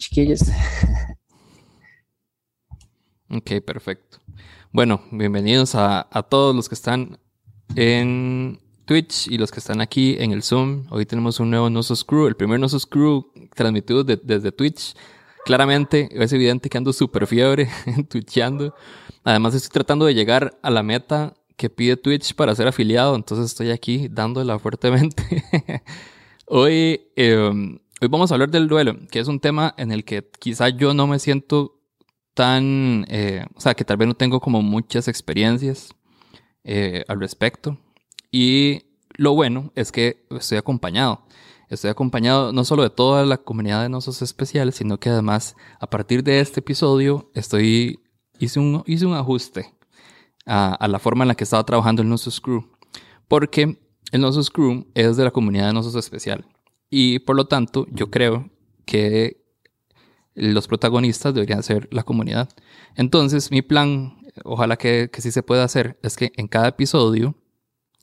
chiquillos? Ok, perfecto. Bueno, bienvenidos a, todos los que están en Twitch y los que están aquí en el Zoom. Hoy tenemos un nuevo Nosos Crew, el primer Nosos Crew transmitido desde Twitch. Claramente es evidente que ando súper fiebre twitchando. Además estoy tratando de llegar a la meta que pide Twitch para ser afiliado, entonces estoy aquí dándola fuertemente. Hoy em, Hoy vamos a hablar del duelo, que es un tema en el que quizá yo no me siento tan, eh, o sea, que tal vez no tengo como muchas experiencias eh, al respecto. Y lo bueno es que estoy acompañado. Estoy acompañado no solo de toda la comunidad de Nosos Especiales, sino que además a partir de este episodio estoy, hice un, hice un ajuste a, la forma en la que estaba trabajando el Nosos Crew. Porque el Nosos Crew es de la comunidad de Nosos Especial. Y por lo tanto, yo creo que los protagonistas deberían ser la comunidad. Entonces, mi plan, ojalá que, que sí se pueda hacer, es que en cada episodio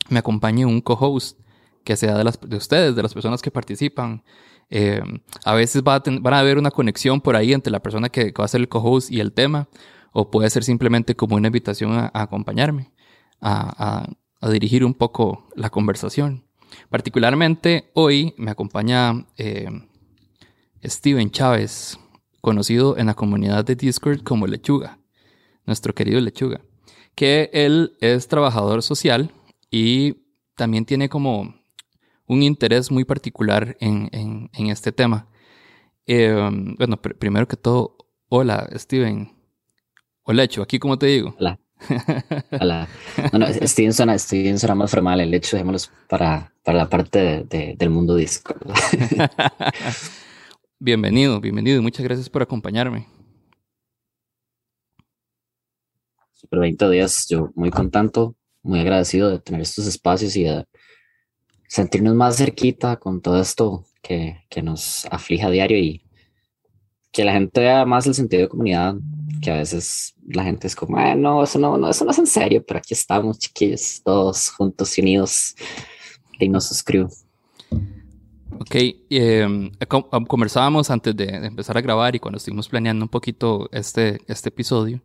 me acompañe un co-host que sea de, las, de ustedes, de las personas que participan. Eh, a veces va a van a haber una conexión por ahí entre la persona que, va a ser el co-host y el tema, o puede ser simplemente como una invitación a, acompañarme, a, a, dirigir un poco la conversación. Particularmente hoy me acompaña eh, Steven Chávez, conocido en la comunidad de Discord como Lechuga, nuestro querido Lechuga, que él es trabajador social y también tiene como un interés muy particular en, este tema. Eh, bueno, primero que todo, hola Steven. Hola Lechu, aquí como te digo. Hola. Hola. No, no, Steven suena, Steven suena más formal. El hecho, dejémoslo para, para la parte de, del mundo disco. bienvenido, bienvenido. Muchas gracias por acompañarme. Super 20 días. Yo muy contento, muy agradecido de tener estos espacios y de sentirnos más cerquita con todo esto que, que nos aflige a diario y que la gente vea más el sentido de comunidad, que a veces la gente es como, ah, no, eso no, no, eso no es en serio, pero aquí estamos, chiquillos, todos juntos y unidos, Dignosos Crew. Ok, em, conversábamos antes de, empezar a grabar y cuando estuvimos planeando un poquito este, este episodio,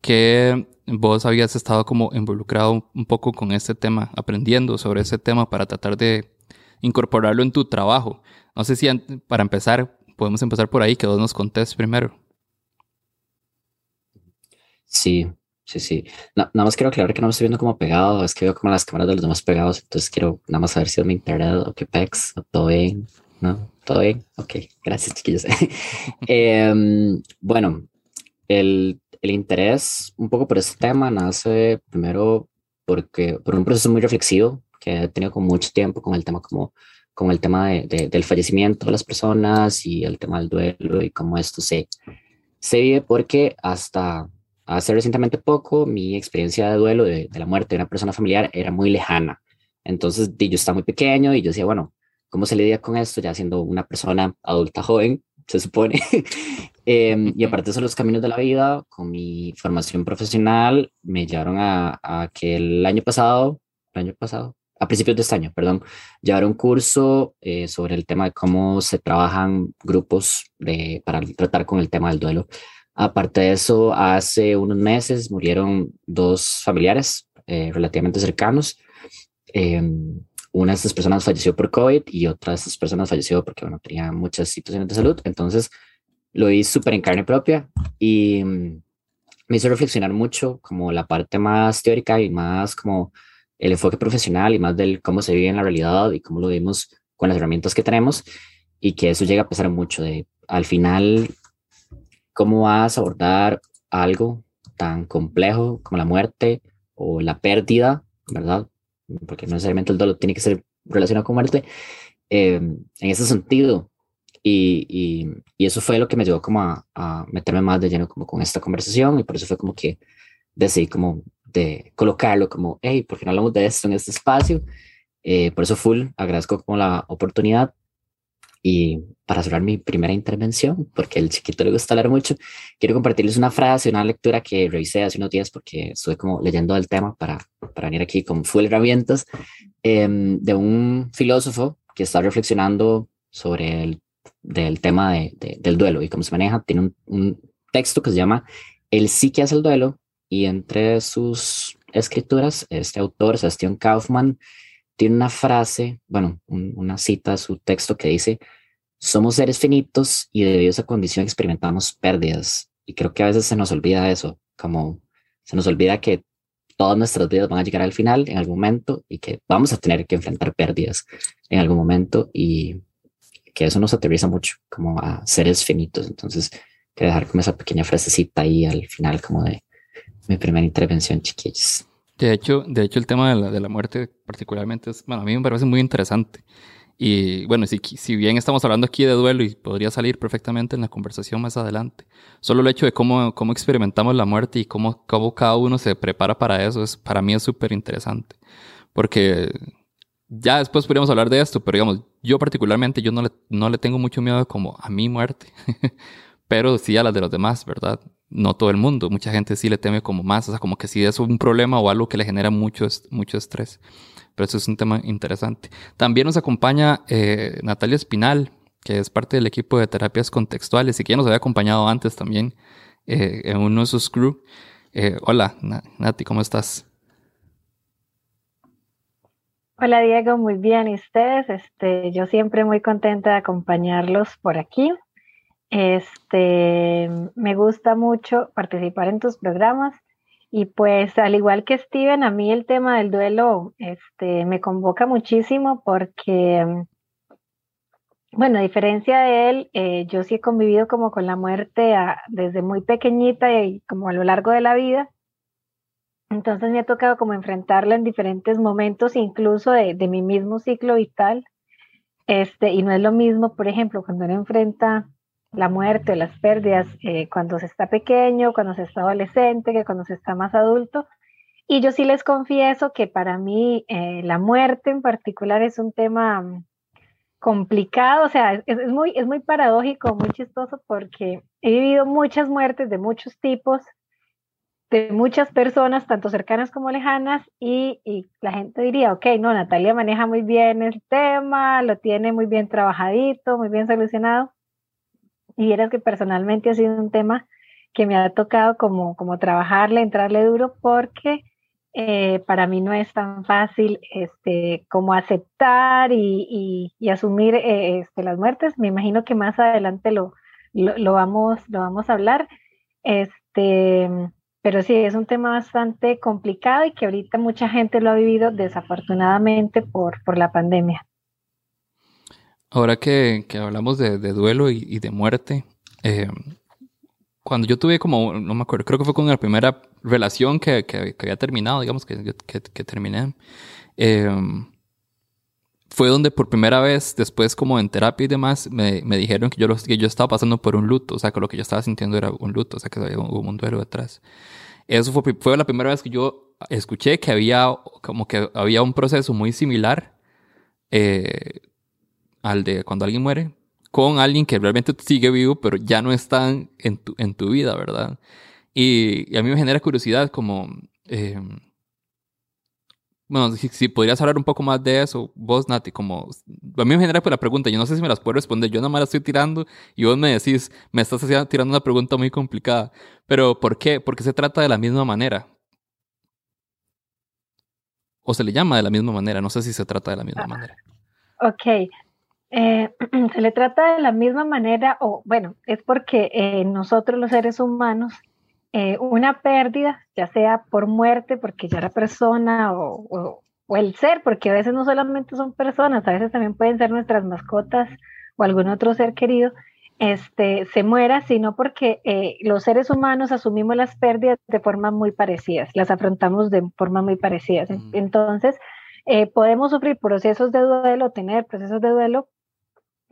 que vos habías estado como involucrado un poco con este tema, aprendiendo sobre ese tema para tratar de incorporarlo en tu trabajo. No sé si para empezar podemos empezar por ahí, que vos nos contés primero. Sí, sí, sí. nada más quiero aclarar que no me estoy viendo como pegado, es que veo como las cámaras de los demás pegados, entonces quiero nada más saber si es mi internet o qué pex, todo bien, ¿no? ¿Todo bien? Ok, gracias chiquillos. Em, bueno, el, el interés un poco por este tema nace primero porque por un proceso muy reflexivo que he tenido con mucho tiempo con el tema como con el tema de, del fallecimiento de las personas y el tema del duelo y cómo esto se, se vive, porque hasta hace recientemente poco mi experiencia de duelo de, de la muerte de una persona familiar era muy lejana. Entonces yo estaba muy pequeño y yo decía, bueno, ¿cómo se lidia con esto ya siendo una persona adulta joven, se supone? eh, y aparte de eso, los caminos de la vida, con mi formación profesional, me llevaron a, a que el año pasado, el año pasado, a principios de este año, perdón, llevar un curso eh, sobre el tema de cómo se trabajan grupos de, para tratar con el tema del duelo. Aparte de eso, hace unos meses murieron dos familiares eh, relativamente cercanos. Una de estas personas falleció por COVID y otra de estas personas falleció porque, bueno, tenía muchas situaciones de salud. Entonces, lo vi súper en carne propia y mm, me hizo reflexionar mucho como la parte más teórica y más como el enfoque profesional y más del cómo se vive en la realidad y cómo lo vemos con las herramientas que tenemos y que eso llega a pesar mucho de al final cómo vas a abordar algo tan complejo como la muerte o la pérdida, ¿verdad? Porque no necesariamente el dolor tiene que ser relacionado con muerte, em, en ese sentido. Y, y, y, eso fue lo que me llevó como a, a, meterme más de lleno como con esta conversación y por eso fue como que decidí como de colocarlo como, hey, ¿por qué no hablamos de esto en este espacio? Eh, por eso, full, agradezco como la oportunidad. Y para cerrar mi primera intervención, porque el chiquito le gusta hablar mucho, quiero compartirles una frase, una lectura que revisé hace unos días porque estuve como leyendo el tema para, para venir aquí con full herramientas, em, de un filósofo que está reflexionando sobre el del tema de, del duelo y cómo se maneja. Tiene un, un texto que se llama El sí que hace el duelo y entre sus escrituras, este autor, Sebastián Kaufman, tiene una frase, bueno, una cita de su texto que dice, somos seres finitos y debido a esa condición experimentamos pérdidas. Y creo que a veces se nos olvida eso, como se nos olvida que todas nuestras vidas van a llegar al final en algún momento y que vamos a tener que enfrentar pérdidas en algún momento y que eso nos aterriza mucho como a seres finitos. Entonces, quiero dejar como esa pequeña frasecita ahí al final como de mi primera intervención, chiquillos. De hecho, de hecho el tema de la, de la muerte particularmente es, bueno, a mí me parece muy interesante. Y bueno, si, si bien estamos hablando aquí de duelo y podría salir perfectamente en la conversación más adelante, solo el hecho de cómo, cómo experimentamos la muerte y cómo, cómo cada uno se prepara para eso, es, para mí es súper interesante. Porque ya después podríamos hablar de esto, pero digamos, yo particularmente, yo no le, no le tengo mucho miedo como a mi muerte, pero sí a las de los demás, ¿verdad? No todo el mundo, mucha gente sí le teme como más, o sea, como que si es un problema o algo que le genera mucho, mucho estrés. Pero eso es un tema interesante. También nos acompaña eh, Natalia Espinal, que es parte del equipo de terapias contextuales y que nos había acompañado antes también eh, en uno de sus crew. Eh, hola, Nati, ¿cómo estás? Hola Diego, muy bien. ¿Y ustedes? Este, yo siempre muy contenta de acompañarlos por aquí. Este, me gusta mucho participar en tus programas y pues al igual que Steven, a mí el tema del duelo este, me convoca muchísimo porque, bueno, a diferencia de él, eh, yo sí he convivido como con la muerte desde muy pequeñita y como a lo largo de la vida. Entonces me ha tocado como enfrentarla en diferentes momentos, incluso de, mi mismo ciclo vital. Este, y no es lo mismo, por ejemplo, cuando uno enfrenta la muerte o las pérdidas eh, cuando se está pequeño, cuando se está adolescente, que cuando se está más adulto. Y yo sí les confieso que para mí eh, la muerte en particular es un tema mm, complicado, o sea, es, muy, es muy paradójico, muy chistoso porque he vivido muchas muertes de muchos tipos de muchas personas, tanto cercanas como lejanas, y, y, la gente diría, ok, no, Natalia maneja muy bien el tema, lo tiene muy bien trabajadito, muy bien solucionado. Y eres que personalmente ha sido un tema que me ha tocado como, como trabajarle, entrarle duro, porque eh, para mí no es tan fácil este, como aceptar y, y, asumir eh, este, las muertes. Me imagino que más adelante lo, lo, lo, vamos, lo vamos a hablar. Este, pero sí, es un tema bastante complicado y que ahorita mucha gente lo ha vivido desafortunadamente por, por la pandemia. Ahora que, que hablamos de, de, duelo y, de muerte, eh, cuando yo tuve como, no me acuerdo, creo que fue con la primera relación que, que, había terminado, digamos, que, que terminé, eh, fue donde por primera vez, después como en terapia y demás, me, me dijeron que yo, que yo estaba pasando por un luto, o sea, que lo que yo estaba sintiendo era un luto, o sea, que había un, un duelo detrás. Eso fue, fue la primera vez que yo escuché que había como que había un proceso muy similar eh, al de cuando alguien muere, con alguien que realmente sigue vivo, pero ya no está en tu, en tu vida, ¿verdad? Y, y, a mí me genera curiosidad como... Eh, bueno, si, podrías hablar un poco más de eso, vos, Nati, como... A mí me genera pues la pregunta, yo no sé si me las puedo responder, yo nada más la estoy tirando y vos me decís, me estás tirando una pregunta muy complicada, pero ¿por qué? Porque se trata de la misma manera. O se le llama de la misma manera, no sé si se trata de la misma manera. Ok, eh, se le trata de la misma manera, o bueno, es porque eh, nosotros los seres humanos eh, una pérdida, ya sea por muerte, porque ya la persona o, o, el ser, porque a veces no solamente son personas, a veces también pueden ser nuestras mascotas o algún otro ser querido, este, se muera, sino porque los seres humanos asumimos las pérdidas de formas muy parecidas, las afrontamos de formas muy parecidas. Mm. Entonces, eh, podemos sufrir procesos de duelo, tener procesos de duelo,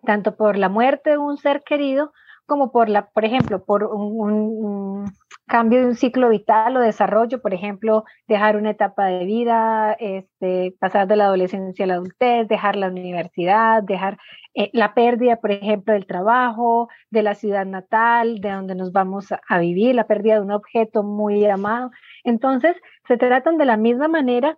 tanto por la muerte de un ser querido como por la, por ejemplo, por un, cambio de un ciclo vital o desarrollo, por ejemplo, dejar una etapa de vida, este, pasar de la adolescencia a la adultez, dejar la universidad, dejar eh, la pérdida, por ejemplo, del trabajo, de la ciudad natal, de donde nos vamos a, a vivir, la pérdida de un objeto muy amado. Entonces, se tratan de la misma manera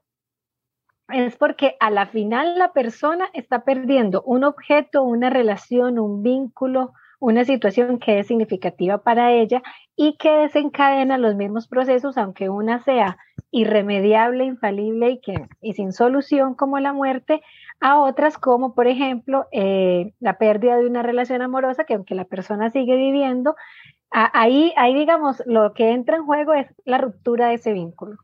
es porque a la final la persona está perdiendo un objeto, una relación, un vínculo, una situación que es significativa para ella y que desencadena los mismos procesos, aunque una sea irremediable, infalible y, que, y sin solución como la muerte, a otras como por ejemplo eh, la pérdida de una relación amorosa que aunque la persona sigue viviendo, ahí, digamos lo que entra en juego es la ruptura de ese vínculo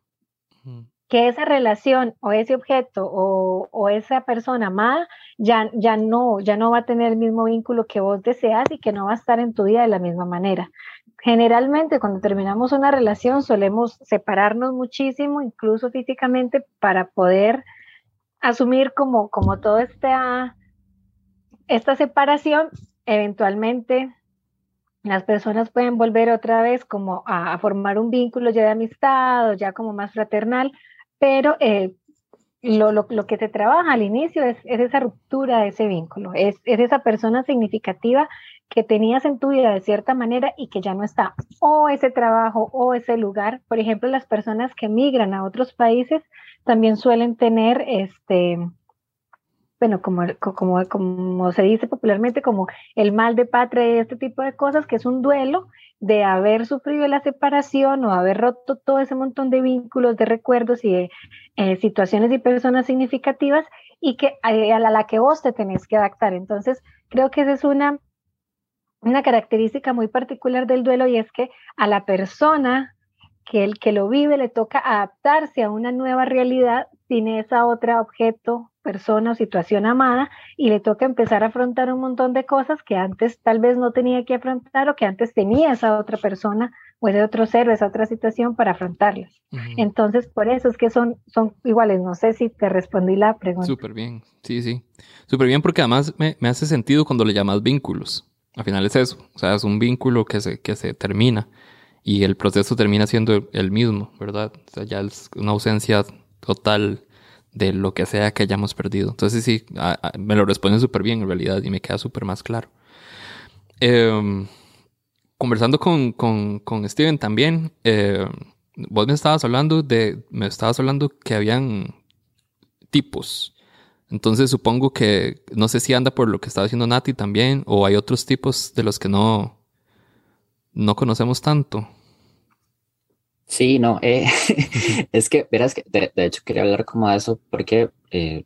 que esa relación o ese objeto o, esa persona amada ya, ya, no, ya no va a tener el mismo vínculo que vos deseas y que no va a estar en tu vida de la misma manera. Generalmente cuando terminamos una relación solemos separarnos muchísimo, incluso físicamente, para poder asumir como, como toda esta, esta separación, eventualmente las personas pueden volver otra vez como a, a, formar un vínculo ya de amistad o ya como más fraternal, pero eh, lo, lo, lo, que se trabaja al inicio es, es esa ruptura de ese vínculo, es, es, esa persona significativa que tenías en tu vida de cierta manera y que ya no está, o ese trabajo o ese lugar. Por ejemplo, las personas que migran a otros países también suelen tener este bueno, como, como, como se dice popularmente, como el mal de patria, este tipo de cosas, que es un duelo de haber sufrido la separación o haber roto todo ese montón de vínculos, de recuerdos y de eh, situaciones y personas significativas y que eh, a la, que vos te tenés que adaptar. Entonces, creo que esa es una, una característica muy particular del duelo y es que a la persona que el que lo vive le toca adaptarse a una nueva realidad sin esa otra objeto, persona o situación amada y le toca empezar a afrontar un montón de cosas que antes tal vez no tenía que afrontar o que antes tenía esa otra persona o ese otro ser o esa otra situación para afrontarlas. Entonces, por eso es que son, son iguales. No sé si te respondí la pregunta. Súper bien, sí, sí. Súper bien porque además me, me, hace sentido cuando le llamas vínculos. Al final es eso, o sea, es un vínculo que se, que se termina y el proceso termina siendo el mismo, ¿verdad? O sea, ya es una ausencia total de lo que sea que hayamos perdido. Entonces sí, me lo responde súper bien en realidad y me queda súper más claro. Em, conversando con, con, con, Steven también, em, vos me estabas hablando de, me estabas hablando que habían tipos. Entonces supongo que, no sé si anda por lo que estaba diciendo Nati también, o hay otros tipos de los que no, no conocemos tanto. Sí, no, eh, es que, verás que, de, hecho, quería hablar como de eso, porque eh,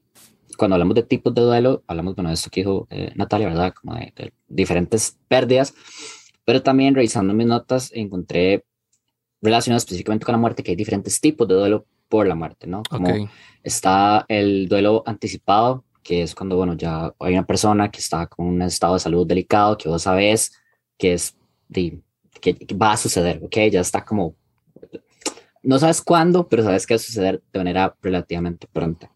cuando hablamos de tipos de duelo, hablamos, bueno, de esto que dijo eh, Natalia, ¿verdad? Como de, diferentes pérdidas, pero también revisando mis notas encontré relacionado específicamente con la muerte que hay diferentes tipos de duelo por la muerte, ¿no? Como está el duelo anticipado, que es cuando, bueno, ya hay una persona que está con un estado de salud delicado, que vos sabés que es, de, que va a suceder, ¿ok? Ya está como no sabes cuándo, pero sabes que va a suceder de manera relativamente pronta.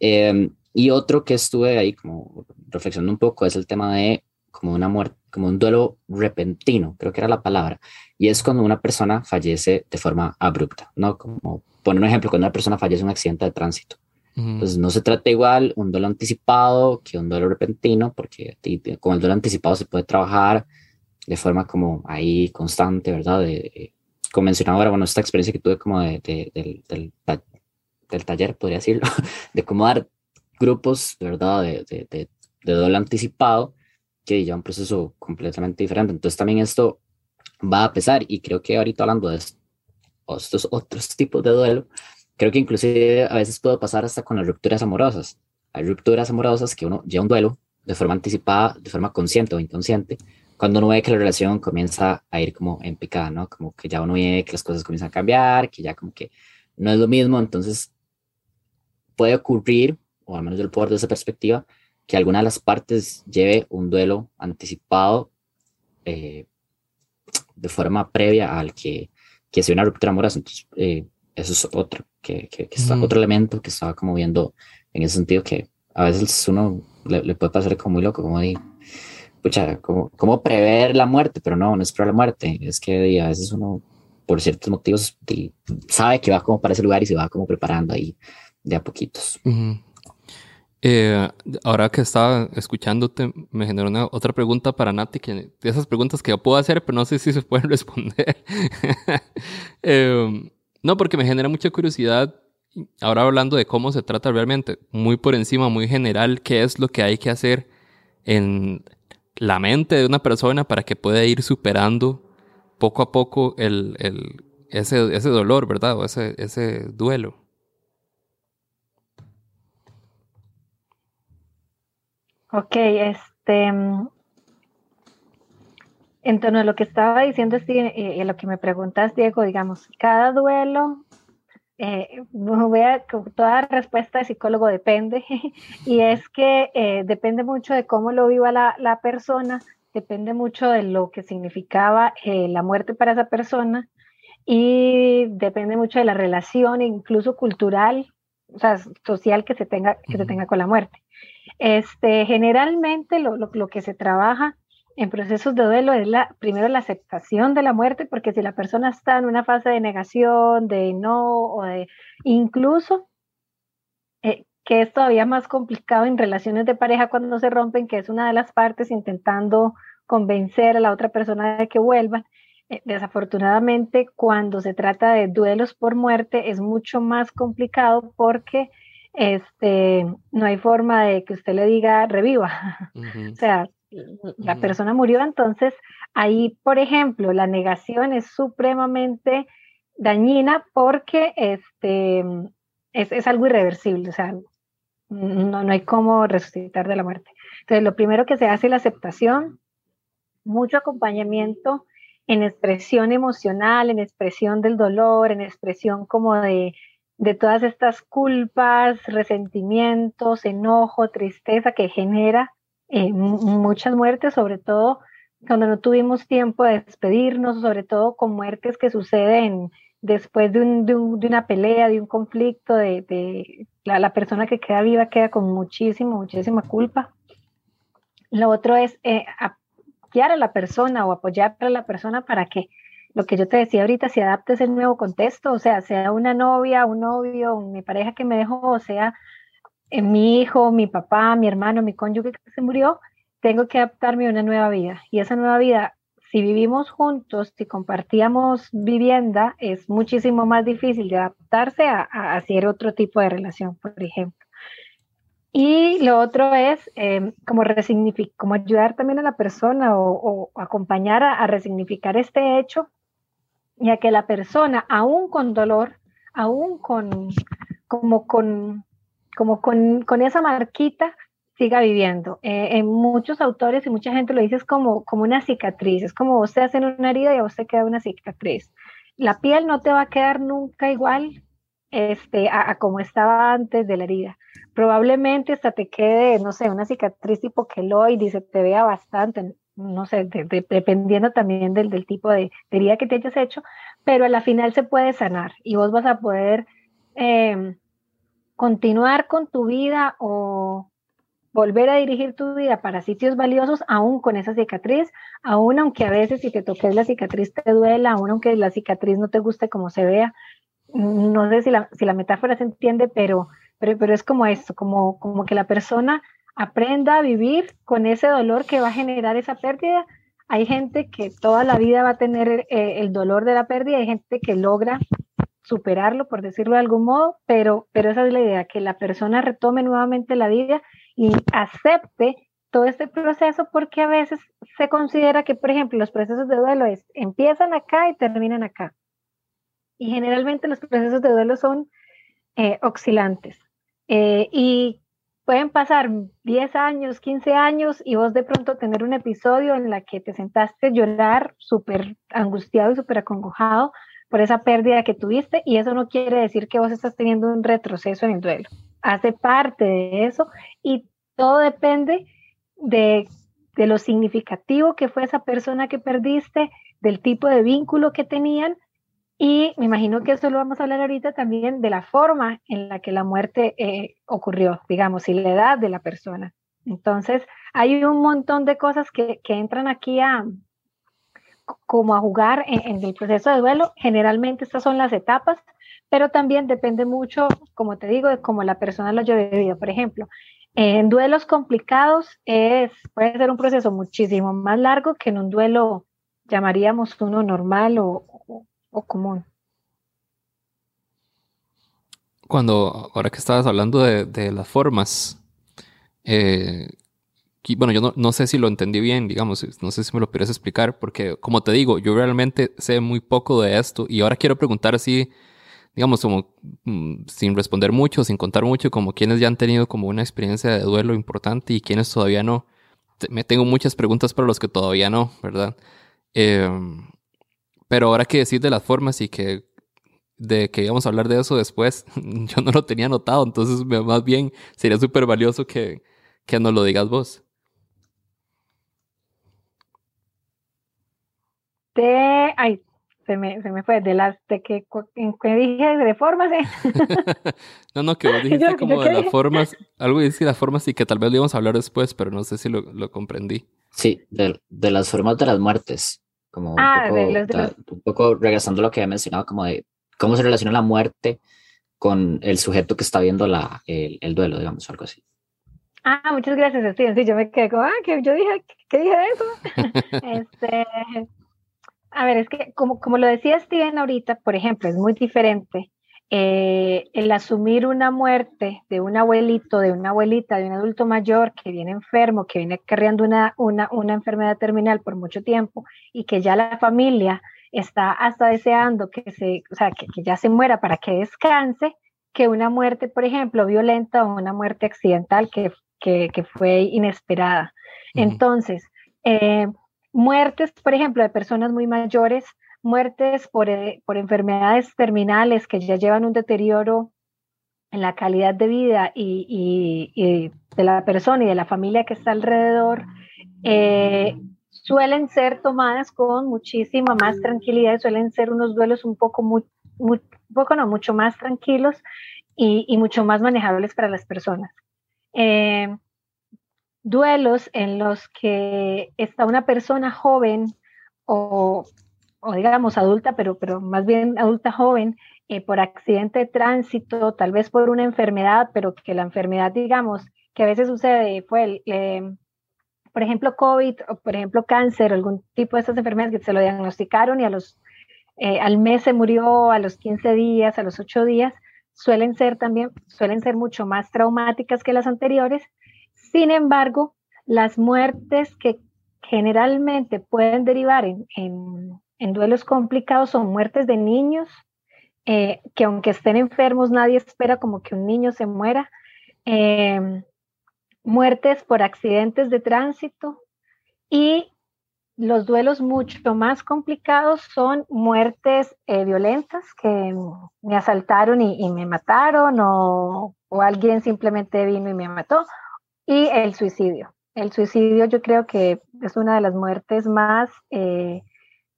Em, y otro que estuve ahí como reflexionando un poco es el tema de como una muerte, como un duelo repentino, creo que era la palabra, y es cuando una persona fallece de forma abrupta, ¿no? Como poner un ejemplo, cuando una persona fallece en un accidente de tránsito. Entonces no se trata igual un duelo anticipado que un duelo repentino, porque con el duelo anticipado se puede trabajar de forma como ahí constante, ¿verdad? de, como mencionaba ahora, bueno, esta experiencia que tuve como de, del, del, del, taller, podría decirlo, de cómo dar grupos, de verdad, de, de, de duelo anticipado, que ya un proceso completamente diferente. Entonces también esto va a pesar y creo que ahorita hablando de estos otros tipos de duelo, creo que inclusive a veces puede pasar hasta con las rupturas amorosas. Hay rupturas amorosas que uno lleva un duelo de forma anticipada, de forma consciente o inconsciente, cuando uno ve que la relación comienza a ir como en picada, ¿no? Como que ya uno ve que las cosas comienzan a cambiar, que ya como que no es lo mismo, entonces puede ocurrir, o al menos yo lo puedo ver desde esa perspectiva, que alguna de las partes lleve un duelo anticipado eh, de forma previa al que, que sea una ruptura amorosa. Entonces, eh, eso es otro, que, que, está, otro elemento que estaba como viendo en ese sentido que a veces uno le, le puede pasar como muy loco, como digo pucha, ¿cómo, ¿cómo, prever la muerte? Pero no, no es prever la muerte, es que a veces uno, por ciertos motivos, sabe que va como para ese lugar y se va como preparando ahí de a poquitos. Eh, ahora que estaba escuchándote, me generó una, otra pregunta para Nati, que de esas preguntas que yo puedo hacer, pero no sé si se pueden responder. eh, no, porque me genera mucha curiosidad. Ahora hablando de cómo se trata realmente, muy por encima, muy general, qué es lo que hay que hacer en la mente de una persona para que pueda ir superando poco a poco el, el, ese, ese dolor, ¿verdad? O ese, ese duelo. Ok, este, en torno a lo que estaba diciendo Steve, eh, y a lo que me preguntas, Diego, digamos, cada duelo, eh, voy a, toda respuesta de psicólogo depende, y es que eh, depende mucho de cómo lo viva la, la, persona, depende mucho de lo que significaba eh, la muerte para esa persona, y depende mucho de la relación, incluso cultural, o sea, social que se tenga, que se tenga con la muerte. Este, generalmente lo, lo, lo que se trabaja en procesos de duelo es la, primero la aceptación de la muerte, porque si la persona está en una fase de negación, de no, o de incluso, eh, que es todavía más complicado en relaciones de pareja cuando se rompen, que es una de las partes intentando convencer a la otra persona de que vuelvan. Eh, desafortunadamente, cuando se trata de duelos por muerte, es mucho más complicado porque este, no hay forma de que usted le diga reviva. o sea, la persona murió, entonces ahí, por ejemplo, la negación es supremamente dañina porque este, es, algo irreversible, o sea, no, no hay cómo resucitar de la muerte. Entonces, lo primero que se hace es la aceptación, mucho acompañamiento en expresión emocional, en expresión del dolor, en expresión como de, de todas estas culpas, resentimientos, enojo, tristeza que genera eh, muchas muertes, sobre todo cuando no tuvimos tiempo de despedirnos, sobre todo con muertes que suceden después de, una pelea, de un conflicto, de, la, persona que queda viva queda con muchísimo, muchísima culpa. Lo otro es eh, a la persona o apoyar a la persona para que lo que yo te decía ahorita se adapte a ese nuevo contexto, o sea, sea una novia, un novio, mi pareja que me dejó, o sea, mi hijo, mi papá, mi hermano, mi cónyuge que se murió, tengo que adaptarme a una nueva vida. Y esa nueva vida, si vivimos juntos, si compartíamos vivienda, es muchísimo más difícil de adaptarse a, hacer otro tipo de relación, por ejemplo. Y lo otro es em, como, como ayudar también a la persona o, acompañar a, a, resignificar este hecho y a que la persona, aún con dolor, aún con, como con como con, con esa marquita siga viviendo. Eh, en muchos autores y mucha gente lo dice es como, como una cicatriz, es como usted hace una herida y a usted queda una cicatriz. La piel no te va a quedar nunca igual este, a, como estaba antes de la herida. Probablemente hasta te quede, no sé, una cicatriz tipo queloide y te vea bastante, no sé, dependiendo también del, del tipo de, herida que te hayas hecho, pero a la final se puede sanar y vos vas a poder... Eh, continuar con tu vida o volver a dirigir tu vida para sitios valiosos, aún con esa cicatriz, aún aunque a veces si te toques la cicatriz te duela, aún aunque la cicatriz no te guste como se vea. No sé si la, si la metáfora se entiende, pero, pero, pero es como esto, como, como que la persona aprenda a vivir con ese dolor que va a generar esa pérdida. Hay gente que toda la vida va a tener eh, el dolor de la pérdida, hay gente que logra superarlo, por decirlo de algún modo, pero, pero esa es la idea, que la persona retome nuevamente la vida y acepte todo este proceso porque a veces se considera que, por ejemplo, los procesos de duelo es, empiezan acá y terminan acá. Y generalmente los procesos de duelo son eh, oscilantes. Eh, y pueden pasar 10 años, 15 años y vos de pronto tener un episodio en la que te sentaste llorar súper angustiado y súper acongojado por esa pérdida que tuviste y eso no quiere decir que vos estás teniendo un retroceso en el duelo. Hace parte de eso y todo depende de, de lo significativo que fue esa persona que perdiste, del tipo de vínculo que tenían y me imagino que eso lo vamos a hablar ahorita también de la forma en la que la muerte eh, ocurrió, digamos, y la edad de la persona. Entonces, hay un montón de cosas que, entran aquí a como a jugar en, el proceso de duelo. Generalmente estas son las etapas, pero también depende mucho, como te digo, de cómo la persona lo haya vivido. Por ejemplo, en duelos complicados es, puede ser un proceso muchísimo más largo que en un duelo llamaríamos uno normal o, común. Cuando, ahora que estabas hablando de, las formas, eh, bueno, yo no, sé si lo entendí bien, digamos, no sé si me lo quieres explicar, porque como te digo, yo realmente sé muy poco de esto y ahora quiero preguntar así, digamos, como mm, sin responder mucho, sin contar mucho, como quienes ya han tenido como una experiencia de duelo importante y quienes todavía no. Me tengo muchas preguntas para los que todavía no, ¿verdad? Em, pero ahora que decís de las formas y que de que íbamos a hablar de eso después, yo no lo tenía notado, entonces más bien sería súper valioso que, que nos lo digas vos. De, ay, se me, se me fue, de las, de que, que dije de formas, ¿eh? no, no, que vos dijiste como de las formas, algo dijiste de las formas y que tal vez lo íbamos a hablar después, pero no sé si lo, lo comprendí. Sí, de, de, las formas de las muertes, como ah, un, poco, un poco regresando a lo que había mencionado, como de cómo se relaciona la muerte con el sujeto que está viendo la, el, el duelo, digamos, algo así. Ah, muchas gracias, Steven. Sí, yo me quedé como, ah, que yo dije, ¿qué dije de eso? este, a ver, es que como, como lo decía Steven ahorita, por ejemplo, es muy diferente eh, el asumir una muerte de un abuelito, de una abuelita, de un adulto mayor que viene enfermo, que viene cargando una, una, una enfermedad terminal por mucho tiempo y que ya la familia está hasta deseando que, se, o sea, que, ya se muera para que descanse, que una muerte, por ejemplo, violenta o una muerte accidental que, que, fue inesperada. Entonces, eh, muertes, por ejemplo, de personas muy mayores, muertes por, eh, por, enfermedades terminales que ya llevan un deterioro en la calidad de vida y, y, de la persona y de la familia que está alrededor, eh, suelen ser tomadas con muchísima más tranquilidad, suelen ser unos duelos un poco, mucho más tranquilos y, y, mucho más manejables para las personas. Eh, duelos en los que está una persona joven o, digamos adulta, pero, más bien adulta joven, eh, por accidente de tránsito, tal vez por una enfermedad, pero que la enfermedad, digamos, que a veces sucede, fue, el, por ejemplo, COVID o por ejemplo cáncer, algún tipo de esas enfermedades que se lo diagnosticaron y a los, eh, al mes se murió, a los 15 días, a los 8 días, suelen ser también, suelen ser mucho más traumáticas que las anteriores, sin embargo, las muertes que generalmente pueden derivar en, duelos complicados son muertes de niños, eh, que aunque estén enfermos, nadie espera como que un niño se muera. Em, muertes por accidentes de tránsito y los duelos mucho más complicados son muertes eh, violentas que me asaltaron y, me mataron o, alguien simplemente vino y me mató y el suicidio. El suicidio yo creo que es una de las muertes más eh,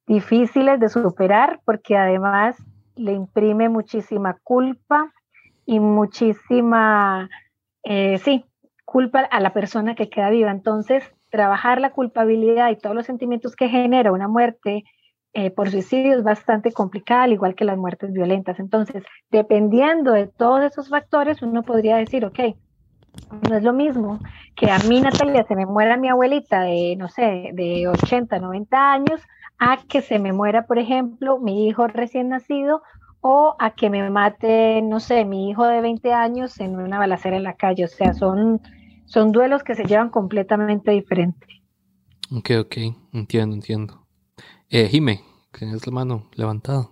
difíciles de superar porque además le imprime muchísima culpa y muchísima, eh, sí, culpa a la persona que queda viva. Entonces, trabajar la culpabilidad y todos los sentimientos que genera una muerte eh, por suicidio es bastante complicada, al igual que las muertes violentas. Entonces, dependiendo de todos esos factores, uno podría decir, ok, no es lo mismo que a mí, Natalia, se me muera mi abuelita de, no sé, de 80, 90 años, a que se me muera, por ejemplo, mi hijo recién nacido o a que me mate, no sé, mi hijo de 20 años en una balacera en la calle. O sea, son, son duelos que se llevan completamente diferentes. Ok, ok, entiendo, entiendo. Eh, Jime, que es la mano levantada.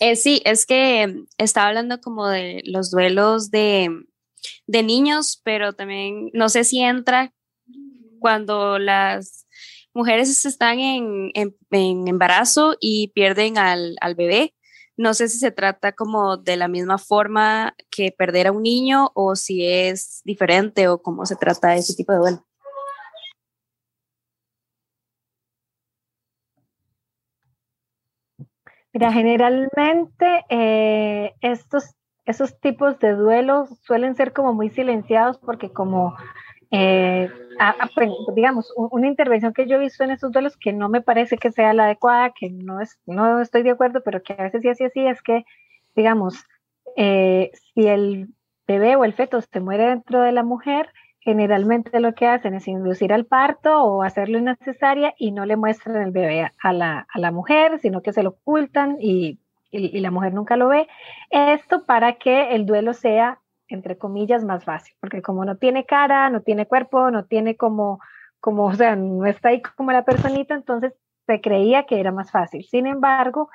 Eh, sí, es que estaba hablando como de los duelos de, niños, pero también no sé si entra cuando las mujeres están en, embarazo y pierden al, bebé. No sé si se trata como de la misma forma que perder a un niño o si es diferente o cómo se trata ese tipo de duelo. Mira, generalmente eh, estos, esos tipos de duelos suelen ser como muy silenciados porque como, eh, digamos, una intervención que yo he visto en esos duelos que no me parece que sea la adecuada, que no, es, no estoy de acuerdo, pero que a veces sí así así, es que, digamos, eh, si el bebé o el feto se muere dentro de la mujer, generalmente lo que hacen es inducir al parto o hacerle una cesárea y no le muestran el bebé a la, a la mujer, sino que se lo ocultan y, y, la mujer nunca lo ve. Esto para que el duelo sea, entre comillas, más fácil, porque como no tiene cara, no tiene cuerpo, no tiene como, como, o sea, no está ahí como la personita, entonces se creía que era más fácil. Sin embargo,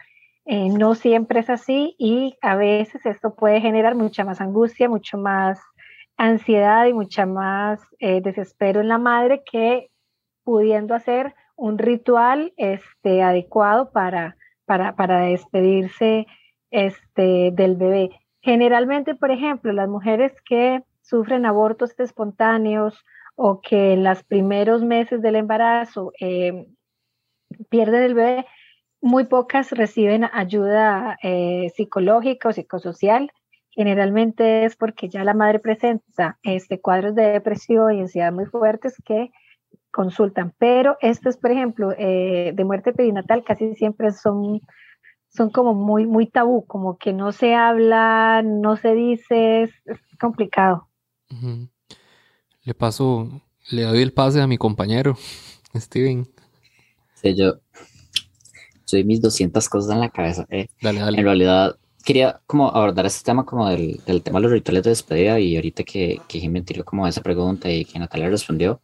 eh, no siempre es así y a veces esto puede generar mucha más angustia, mucho más ansiedad y mucha más eh, desespero en la madre que pudiendo hacer un ritual este, adecuado para, para, para despedirse este, del bebé. Generalmente, por ejemplo, las mujeres que sufren abortos espontáneos o que en los primeros meses del embarazo eh, pierden el bebé, muy pocas reciben ayuda eh, psicológica o psicosocial generalmente es porque ya la madre presenta este, cuadros de depresión y ansiedad muy fuertes que consultan. Pero estos, por ejemplo, eh, de muerte perinatal casi siempre son, son como muy, muy tabú, como que no se habla, no se dice, es, complicado. Le paso, le doy el pase a mi compañero, Steven. Sí, yo soy mis 200 cosas en la cabeza. Eh. Dale, dale. En realidad, quería como abordar este tema como del, del, tema de los rituales de despedida y ahorita que, que Jimmy tiró como esa pregunta y que Natalia respondió,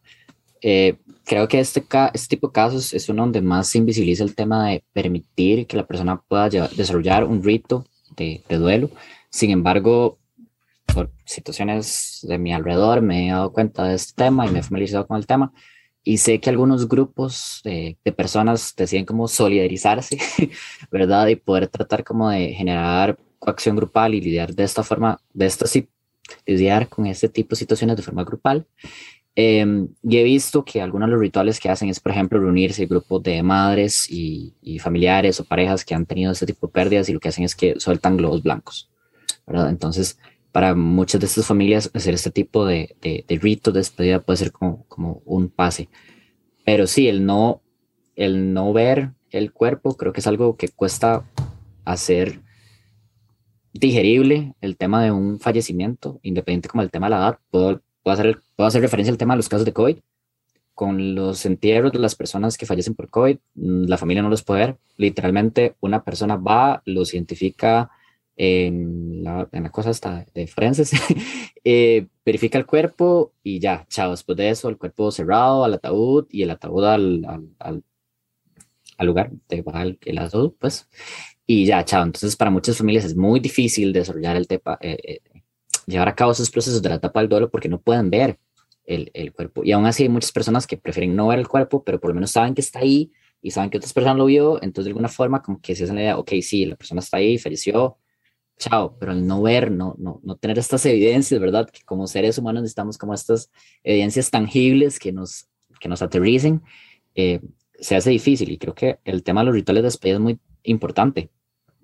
eh, creo que este, este tipo de casos es uno donde más se invisibiliza el tema de permitir que la persona pueda desarrollar un rito de, de, duelo. Sin embargo, por situaciones de mi alrededor me he dado cuenta de este tema y me he familiarizado con el tema y sé que algunos grupos de, de, personas deciden como solidarizarse, ¿verdad? Y poder tratar como de generar coacción grupal y lidiar de esta forma, de esto sí, lidiar con este tipo de situaciones de forma grupal. Eh, y he visto que algunos de los rituales que hacen es, por ejemplo, reunirse grupos de madres y, y, familiares o parejas que han tenido este tipo de pérdidas y lo que hacen es que sueltan globos blancos, ¿verdad? Entonces, para muchas de estas familias hacer este tipo de, de, de de despedida puede ser como, como un pase. Pero sí, el no, el no ver el cuerpo creo que es algo que cuesta hacer digerible el tema de un fallecimiento, independiente como el tema de la edad. Puedo, puedo, hacer, puedo hacer referencia al tema de los casos de COVID. Con los entierros de las personas que fallecen por COVID, mm, la familia no los puede ver. Literalmente una persona va, los identifica en la, en la cosa hasta de forenses, eh, verifica el cuerpo y ya, chao, después de eso el cuerpo cerrado al ataúd y el ataúd al, al, al, lugar de el, el ataúd, pues, y ya, chao. Entonces para muchas familias es muy difícil desarrollar el tepa, eh, eh, llevar a cabo esos procesos de la etapa del duelo porque no pueden ver el, el, cuerpo. Y aún así hay muchas personas que prefieren no ver el cuerpo, pero por lo menos saben que está ahí y saben que otras personas lo vio, entonces de alguna forma como que se hacen la idea, ok, sí, la persona está ahí, falleció, chao, pero el no ver, no, no, no tener estas evidencias, ¿verdad? Que como seres humanos necesitamos como estas evidencias tangibles que nos, que nos aterricen, eh, se hace difícil y creo que el tema de los rituales de despedida es muy importante,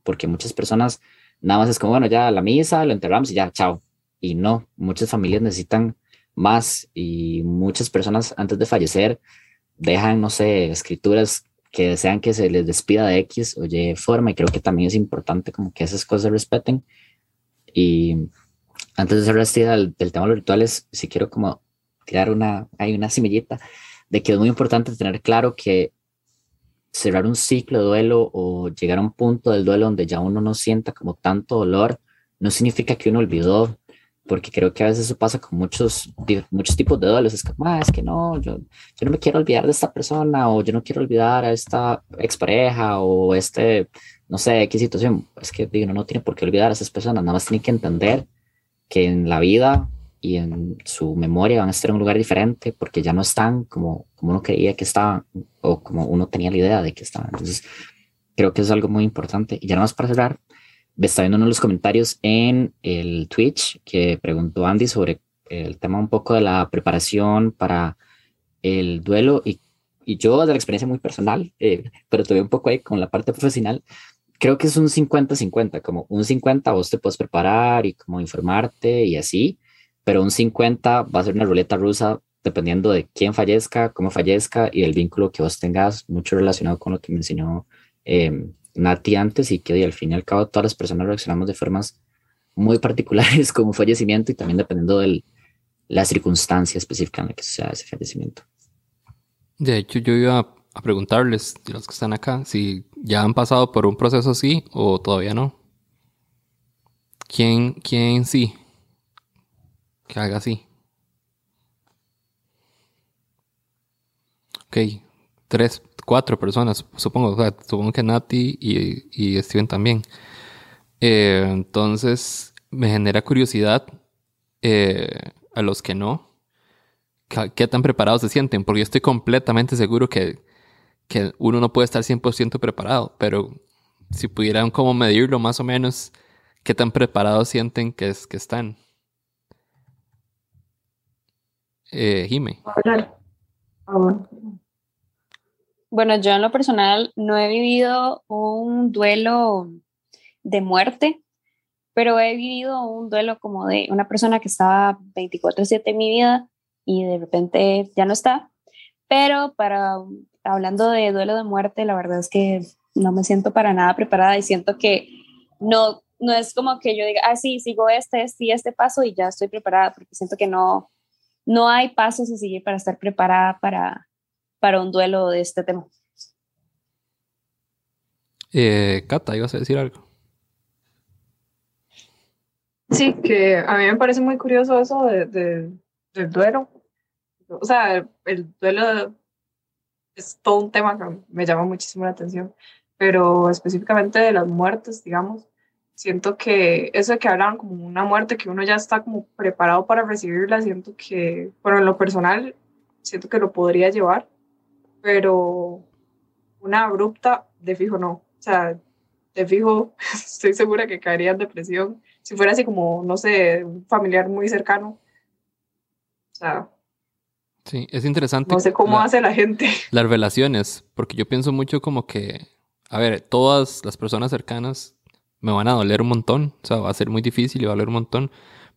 porque muchas personas nada más es como, bueno, ya la misa, lo enterramos y ya, chao. Y no, muchas familias necesitan más y muchas personas antes de fallecer dejan, no sé, escrituras que desean que se les despida de X o Y forma y creo que también es importante como que esas cosas se respeten. Y antes de cerrar este del, del tema de los rituales, sí quiero como tirar una, hay una semillita de que es muy importante tener claro que cerrar un ciclo de duelo o llegar a un punto del duelo donde ya uno no sienta como tanto dolor, no significa que uno olvidó porque creo que a veces eso pasa con muchos, muchos tipos de duelos. Es como, ah, es que no, yo, yo no me quiero olvidar de esta persona, o yo no quiero olvidar a esta expareja, o este, no sé, qué situación. Es que digo, no, tiene por qué olvidar a esas personas, nada más tiene que entender que en la vida y en su memoria van a estar en un lugar diferente porque ya no están como, como uno creía que estaban, o como uno tenía la idea de que estaban. Entonces, creo que es algo muy importante. Y ya nada más para cerrar, está viendo uno de los comentarios en el Twitch que preguntó Andy sobre el tema un poco de la preparación para el duelo. Y, y yo de la experiencia muy personal, eh, pero todavía un poco ahí con la parte profesional, creo que es un 50-50, como un 50 vos te puedes preparar y como informarte y así, pero un 50 va a ser una ruleta rusa dependiendo de quién fallezca, cómo fallezca y el vínculo que vos tengas, mucho relacionado con lo que me enseñó eh, Nati antes y que al fin y al cabo todas las personas reaccionamos de formas muy particulares con un fallecimiento y también dependiendo de la circunstancia específica en la que suceda ese fallecimiento. De hecho, yo iba a preguntarles, los que están acá, si ya han pasado por un proceso así o todavía no. ¿Quién, quién sí? Que haga así. Ok, tres, cuatro personas, supongo, supongo que Nati y, y Steven también. Eh, entonces, me genera curiosidad eh, a los que no, ¿qué tan preparados se sienten? Porque yo estoy completamente seguro que, que uno no puede estar 100% preparado, pero si pudieran como medirlo más o menos, ¿qué tan preparados sienten que, es, que están? Eh, Jime. Bueno, yo en lo personal no he vivido un duelo de muerte, pero he vivido un duelo como de una persona que estaba 24/7 en mi vida y de repente ya no está. Pero para hablando de duelo de muerte, la verdad es que no me siento para nada preparada y siento que no no es como que yo diga, ah, sí, sigo este, este y este paso y ya estoy preparada, porque siento que no, no hay pasos a seguir para estar preparada para, para un duelo de este tema. Eh, Cata, ibas a decir algo. Sí, que a mí me parece muy curioso eso de, del duelo. O sea, el, duelo es todo un tema que me llama muchísimo la atención, pero específicamente de las muertes, digamos, siento que eso de que hablan como una muerte, que uno ya está como preparado para recibirla, siento que, bueno, en lo personal, siento que lo podría llevar, pero una abrupta, de fijo no. O sea, de fijo, estoy segura que caería en depresión. Si fuera así como, no sé, un familiar muy cercano. O sea. Sí, es interesante. No sé cómo hace la gente. Las relaciones, porque yo pienso mucho como que, a ver, todas las personas cercanas me van a doler un montón. O sea, va a ser muy difícil y va a doler un montón.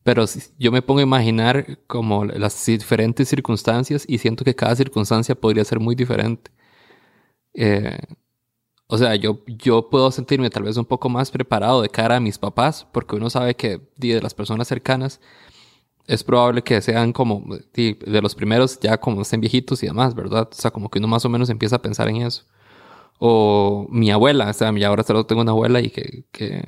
Pero yo me pongo a imaginar como las diferentes circunstancias y siento que cada circunstancia podría ser muy diferente. Eh, o sea, yo, yo puedo sentirme tal vez un poco más preparado de cara a mis papás, porque uno sabe que de las personas cercanas es probable que sean como de, los primeros ya como estén viejitos y demás, ¿verdad? O sea, como que uno más o menos empieza a pensar en eso. O mi abuela, o sea, ahora solo tengo una abuela y que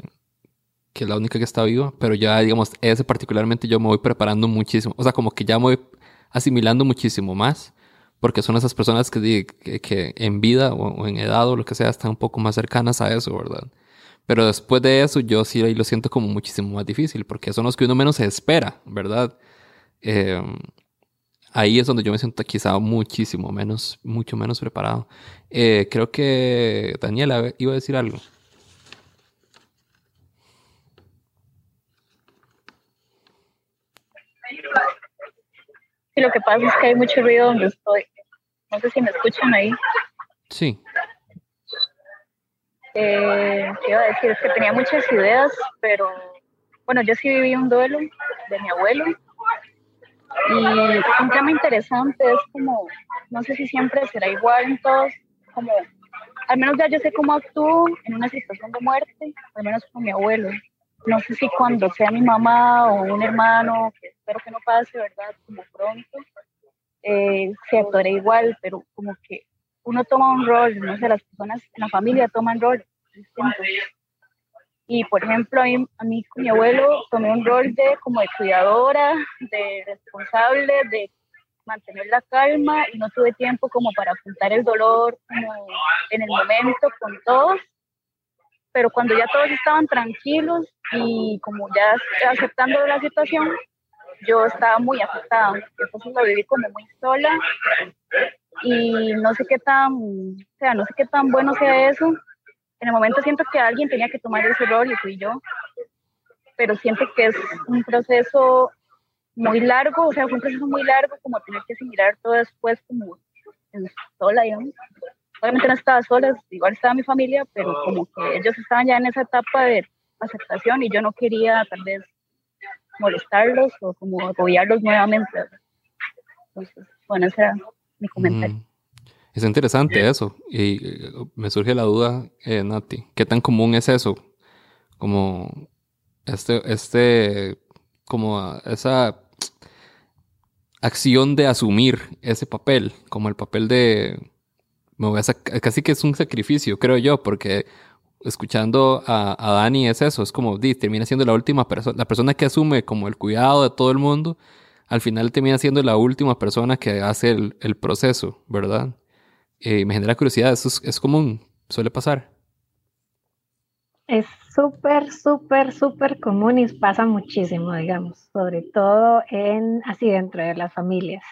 que es la única que está viva, pero ya, digamos, ese particularmente yo me voy preparando muchísimo. O sea, como que ya me voy asimilando muchísimo más, porque son esas personas que, que, en vida o, en edad o lo que sea están un poco más cercanas a eso, ¿verdad? Pero después de eso, yo sí lo siento como muchísimo más difícil, porque son los que uno menos espera, ¿verdad? Eh, ahí es donde yo me siento quizá muchísimo menos, mucho menos preparado. Eh, creo que Daniela iba a decir algo. Y lo que pasa es que hay mucho ruido donde estoy. No sé si me escuchan ahí. Sí. Eh, ¿Qué iba a decir? Es que tenía muchas ideas, pero bueno, yo sí viví un duelo de mi abuelo. Y un tema interesante es como, no sé si siempre será igual en todos, como, al menos ya yo sé cómo actúo en una situación de muerte, al menos con mi abuelo no sé si cuando sea mi mamá o un hermano, que espero que no pase, ¿verdad? Como pronto, eh, se actuará igual, pero como que uno toma un rol, no sé, las personas en la familia toman rol Y por ejemplo, a mí, con mi abuelo tomé un rol de como de cuidadora, de responsable, de mantener la calma y no tuve tiempo como para afrontar el dolor como en el momento con todos. Pero cuando ya todos estaban tranquilos y como ya aceptando la situación, yo estaba muy afectada, entonces lo viví como muy sola y no sé qué tan, o sea, no sé qué tan bueno sea eso. En el momento siento que alguien tenía que tomar ese rol y fui yo, pero siento que es un proceso muy largo, o sea, fue un proceso muy largo como tener que asimilar todo después como sola, digamos. obviamente no estaba sola, igual estaba mi familia, pero como que ellos estaban ya en esa etapa de aceptación y yo no quería tal vez molestarlos o como apoyarlos nuevamente. Entonces, bueno, ese era mi comentario. Mm. Es interesante eso. Y eh, me surge la duda, eh, Nati, ¿qué tan común es eso? Como este, este, como esa acción de asumir ese papel, como el papel de, me voy a casi que es un sacrificio, creo yo, porque escuchando a, a Dani es eso, es como, di, termina siendo la última persona, la persona que asume como el cuidado de todo el mundo, al final termina siendo la última persona que hace el, el proceso, ¿verdad? Eh, me genera curiosidad, ¿eso es, común? ¿Suele pasar? Es súper, súper, súper común y pasa muchísimo, digamos, sobre todo en así dentro de las familias.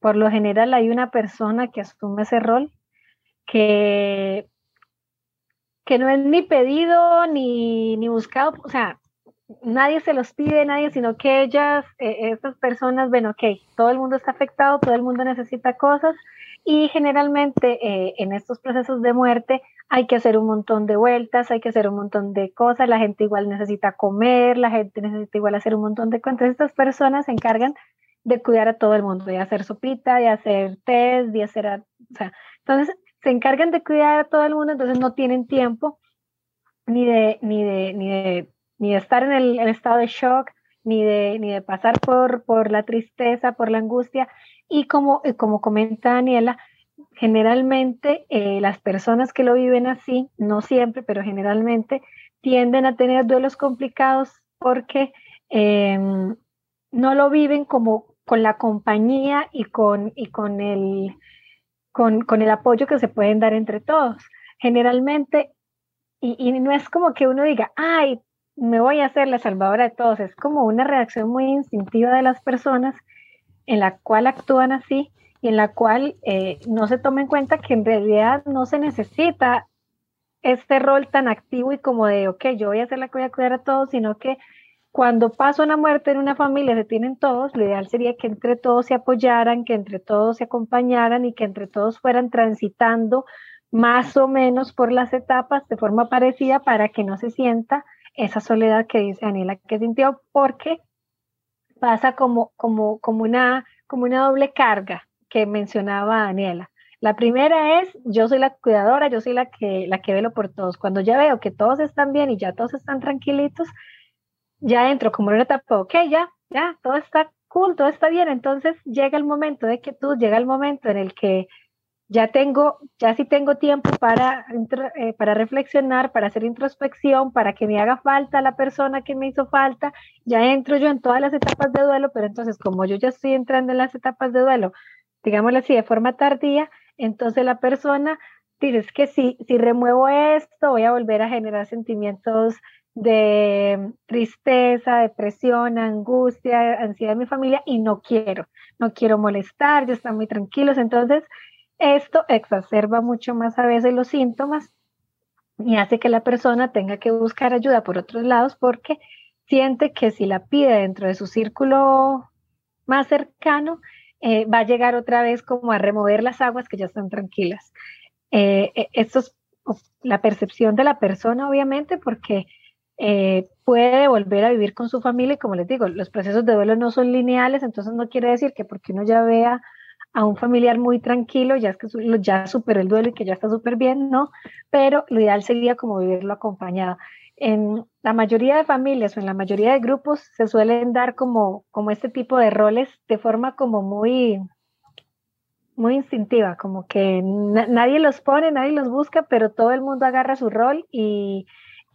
Por lo general hay una persona que asume ese rol que, que no es ni pedido ni, ni buscado, o sea, nadie se los pide, nadie, sino que ellas, eh, estas personas ven, ok, todo el mundo está afectado, todo el mundo necesita cosas, y generalmente eh, en estos procesos de muerte hay que hacer un montón de vueltas, hay que hacer un montón de cosas, la gente igual necesita comer, la gente necesita igual hacer un montón de cosas. Estas personas se encargan de cuidar a todo el mundo, de hacer sopita, de hacer test, de hacer, o sea, entonces se encargan de cuidar a todo el mundo, entonces no tienen tiempo ni de, ni de, ni de, ni de estar en el, estado de shock, ni de, ni de pasar por, por la tristeza, por la angustia, y como, eh, como comenta Daniela, generalmente eh, las personas que lo viven así, no siempre, pero generalmente tienden a tener duelos complicados porque em, no lo viven como con la compañía y con, y con, el, con, con, el apoyo que se pueden dar entre todos. Generalmente, y, y no es como que uno diga, ay, me voy a hacer la salvadora de todos, es como una reacción muy instintiva de las personas en la cual actúan así y en la cual eh, no se toma en cuenta que en realidad no se necesita este rol tan activo y como de, ok, yo voy a hacer la que voy a cuidar a todos, sino que cuando pasa una muerte en una familia, se tienen todos, lo ideal sería que entre todos se apoyaran, que entre todos se acompañaran y que entre todos fueran transitando más o menos por las etapas de forma parecida para que no se sienta esa soledad que dice Daniela que sintió, porque pasa como, como, como, una, como una doble carga que mencionaba Daniela. La primera es, yo soy la cuidadora, yo soy la que, la que velo por todos. Cuando ya veo que todos están bien y ya todos están tranquilitos, ya entro como en una etapa, ok, ya, ya, todo está cool, todo está bien. Entonces llega el momento de que tú, llega el momento en el que ya tengo, ya sí tengo tiempo para, eh, para reflexionar, para hacer introspección, para que me haga falta la persona que me hizo falta, ya entro yo en todas las etapas de duelo, pero entonces como yo ya estoy entrando en las etapas de duelo, digámoslo así, de forma tardía, entonces la persona dice, es que si, si remuevo esto, voy a volver a generar sentimientos de tristeza, depresión, angustia, ansiedad en mi familia y no quiero, no quiero molestar, ya están muy tranquilos, entonces esto exacerba mucho más a veces los síntomas y hace que la persona tenga que buscar ayuda por otros lados porque siente que si la pide dentro de su círculo más cercano, eh, va a llegar otra vez como a remover las aguas que ya están tranquilas. Eh, eh, esto es la percepción de la persona, obviamente, porque puede volver a vivir con su familia y como les digo, los procesos de duelo no son lineales, entonces no quiere decir que porque uno ya vea a un familiar muy tranquilo, ya es que ya superó el duelo y que ya está súper bien, ¿no? Pero lo ideal sería como vivirlo acompañado. En la mayoría de familias o en la mayoría de grupos se suelen dar como, como este tipo de roles de forma como muy, muy instintiva, como que nadie los pone, nadie los busca, pero todo el mundo agarra su rol y,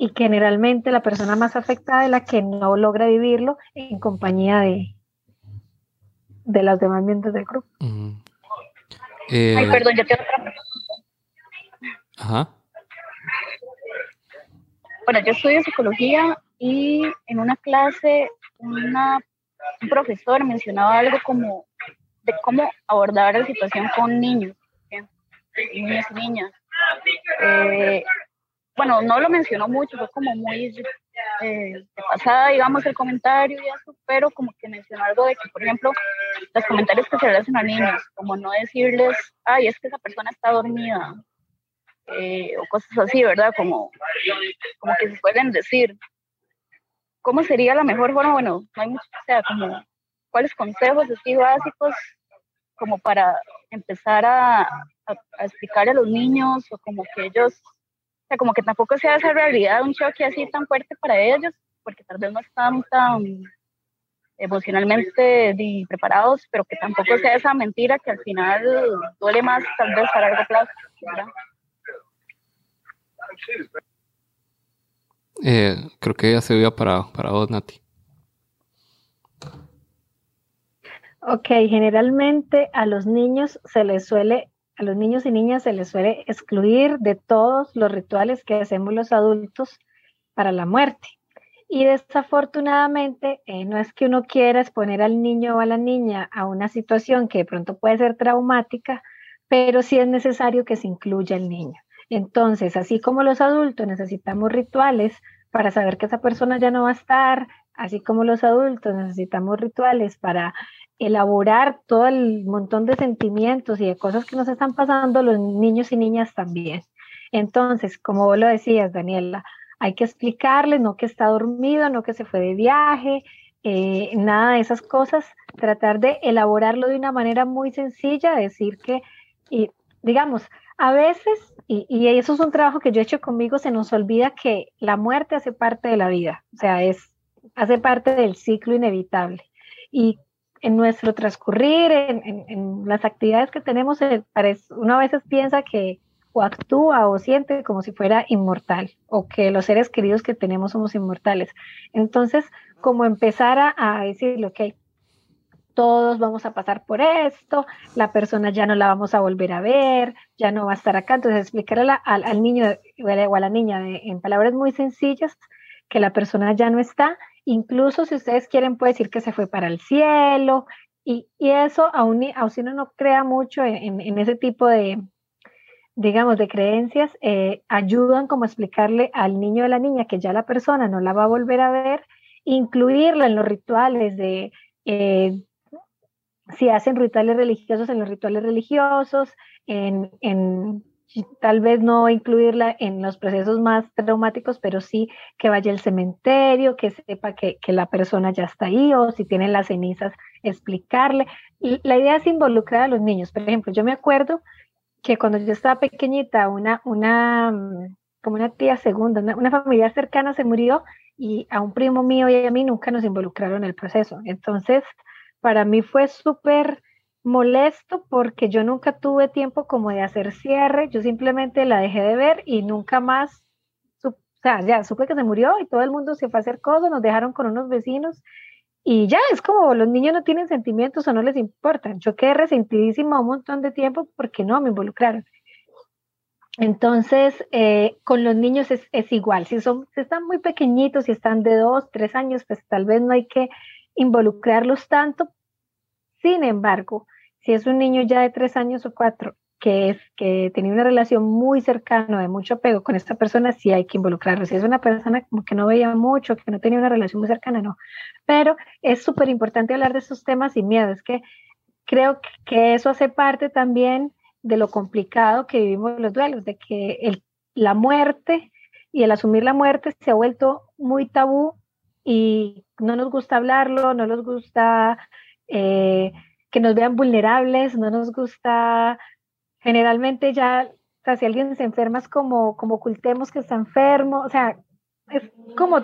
y generalmente la persona más afectada es la que no logra vivirlo en compañía de, de las demás miembros del grupo. Eh, Ay, perdón, ya tengo otra. Ajá. Bueno, yo estudio psicología y en una clase una, un profesor mencionaba algo como de cómo abordar la situación con niños, niños y niñas. Eh, bueno, no lo mencionó mucho, fue como muy eh, de pasada, digamos, el comentario y eso, pero como que mencionó algo de que, por ejemplo, los comentarios que se le hacen a niños, como no decirles, ay, es que esa persona está dormida, eh, o cosas así, ¿verdad? Como, como que se suelen decir. ¿Cómo sería la mejor forma? Bueno, no hay mucho, o sea, como, ¿cuáles consejos así básicos como para empezar a, a, explicar a los niños o como que ellos, sea, como que tampoco sea esa realidad un choque así tan fuerte para ellos, porque tal vez no están tan emocionalmente preparados, pero que tampoco sea esa mentira que al final duele más tal vez a largo plazo. Eh, creo que ya se vio para, para vos, Nati. Ok, generalmente a los niños se les suele, a los niños y niñas se les suele excluir de todos los rituales que hacemos los adultos para la muerte. Y desafortunadamente, eh, no es que uno quiera exponer al niño o a la niña a una situación que de pronto puede ser traumática, pero sí es necesario que se incluya el niño. Entonces, así como los adultos necesitamos rituales para saber que esa persona ya no va a estar, así como los adultos necesitamos rituales para elaborar todo el montón de sentimientos y de cosas que nos están pasando, los niños y niñas también. Entonces, como vos lo decías, Daniela, hay que explicarle, no que está dormido, no que se fue de viaje, eh, nada de esas cosas, tratar de elaborarlo de una manera muy sencilla, decir que, y, digamos, a veces, y, y, eso es un trabajo que yo he hecho conmigo, se nos olvida que la muerte hace parte de la vida, o sea, es, hace parte del ciclo inevitable. Y en nuestro transcurrir, en, en, las actividades que tenemos, eh, uno a veces piensa que o actúa o siente como si fuera inmortal o que los seres queridos que tenemos somos inmortales. Entonces, como empezar a, a decirle, ok, todos vamos a pasar por esto, la persona ya no la vamos a volver a ver, ya no va a estar acá. Entonces, explicarle al, al, niño o a la niña en palabras muy sencillas que la persona ya no está. Incluso si ustedes quieren, puede decir que se fue para el cielo. Y, eso, aún, aun si uno no crea mucho en, en ese tipo de, digamos, de creencias, eh, ayudan como a explicarle al niño o a la niña que ya la persona no la va a volver a ver, incluirla en los rituales de, eh, si hacen rituales religiosos, en los rituales religiosos, en, en, tal vez no incluirla en los procesos más traumáticos, pero sí que vaya al cementerio, que sepa que, la persona ya está ahí o si tienen las cenizas, explicarle. La idea es involucrar a los niños. Por ejemplo, yo me acuerdo que cuando yo estaba pequeñita, una, mm, como una tía segunda, una, familiar cercana se murió y a un primo mío y a mí nunca nos involucraron en el proceso. Entonces, para mí fue súper molesto porque yo nunca tuve tiempo como de hacer cierre, yo simplemente la dejé de ver y nunca más, ya supe que se murió y todo el mundo se fue a hacer cosas, nos dejaron con unos vecinos y ya, es como los niños no tienen sentimientos o no les importan. Yo quedé resentidísima un montón de tiempo porque no me involucraron. Entonces, eh, con los niños es, es, igual. Si, son, si están muy pequeñitos, si están de dos, tres años, pues tal vez no hay que involucrarlos tanto. Sin embargo, si es un niño ya de tres años o cuatro que, es, que tenía una relación muy cercana, de mucho apego con esta persona, sí hay que involucrarlo. Si es una persona como que no veía mucho, que no tenía una relación muy cercana, no. Pero es súper importante hablar de estos temas sin miedo. Es que creo que eso hace parte también de lo complicado que vivimos los duelos, de que la muerte y el asumir la muerte se ha vuelto muy tabú y no nos gusta hablarlo, no nos gusta eh, que nos vean vulnerables, no nos gusta generalmente ya, o si alguien se enferma es como, como ocultemos que está enfermo, o sea, es como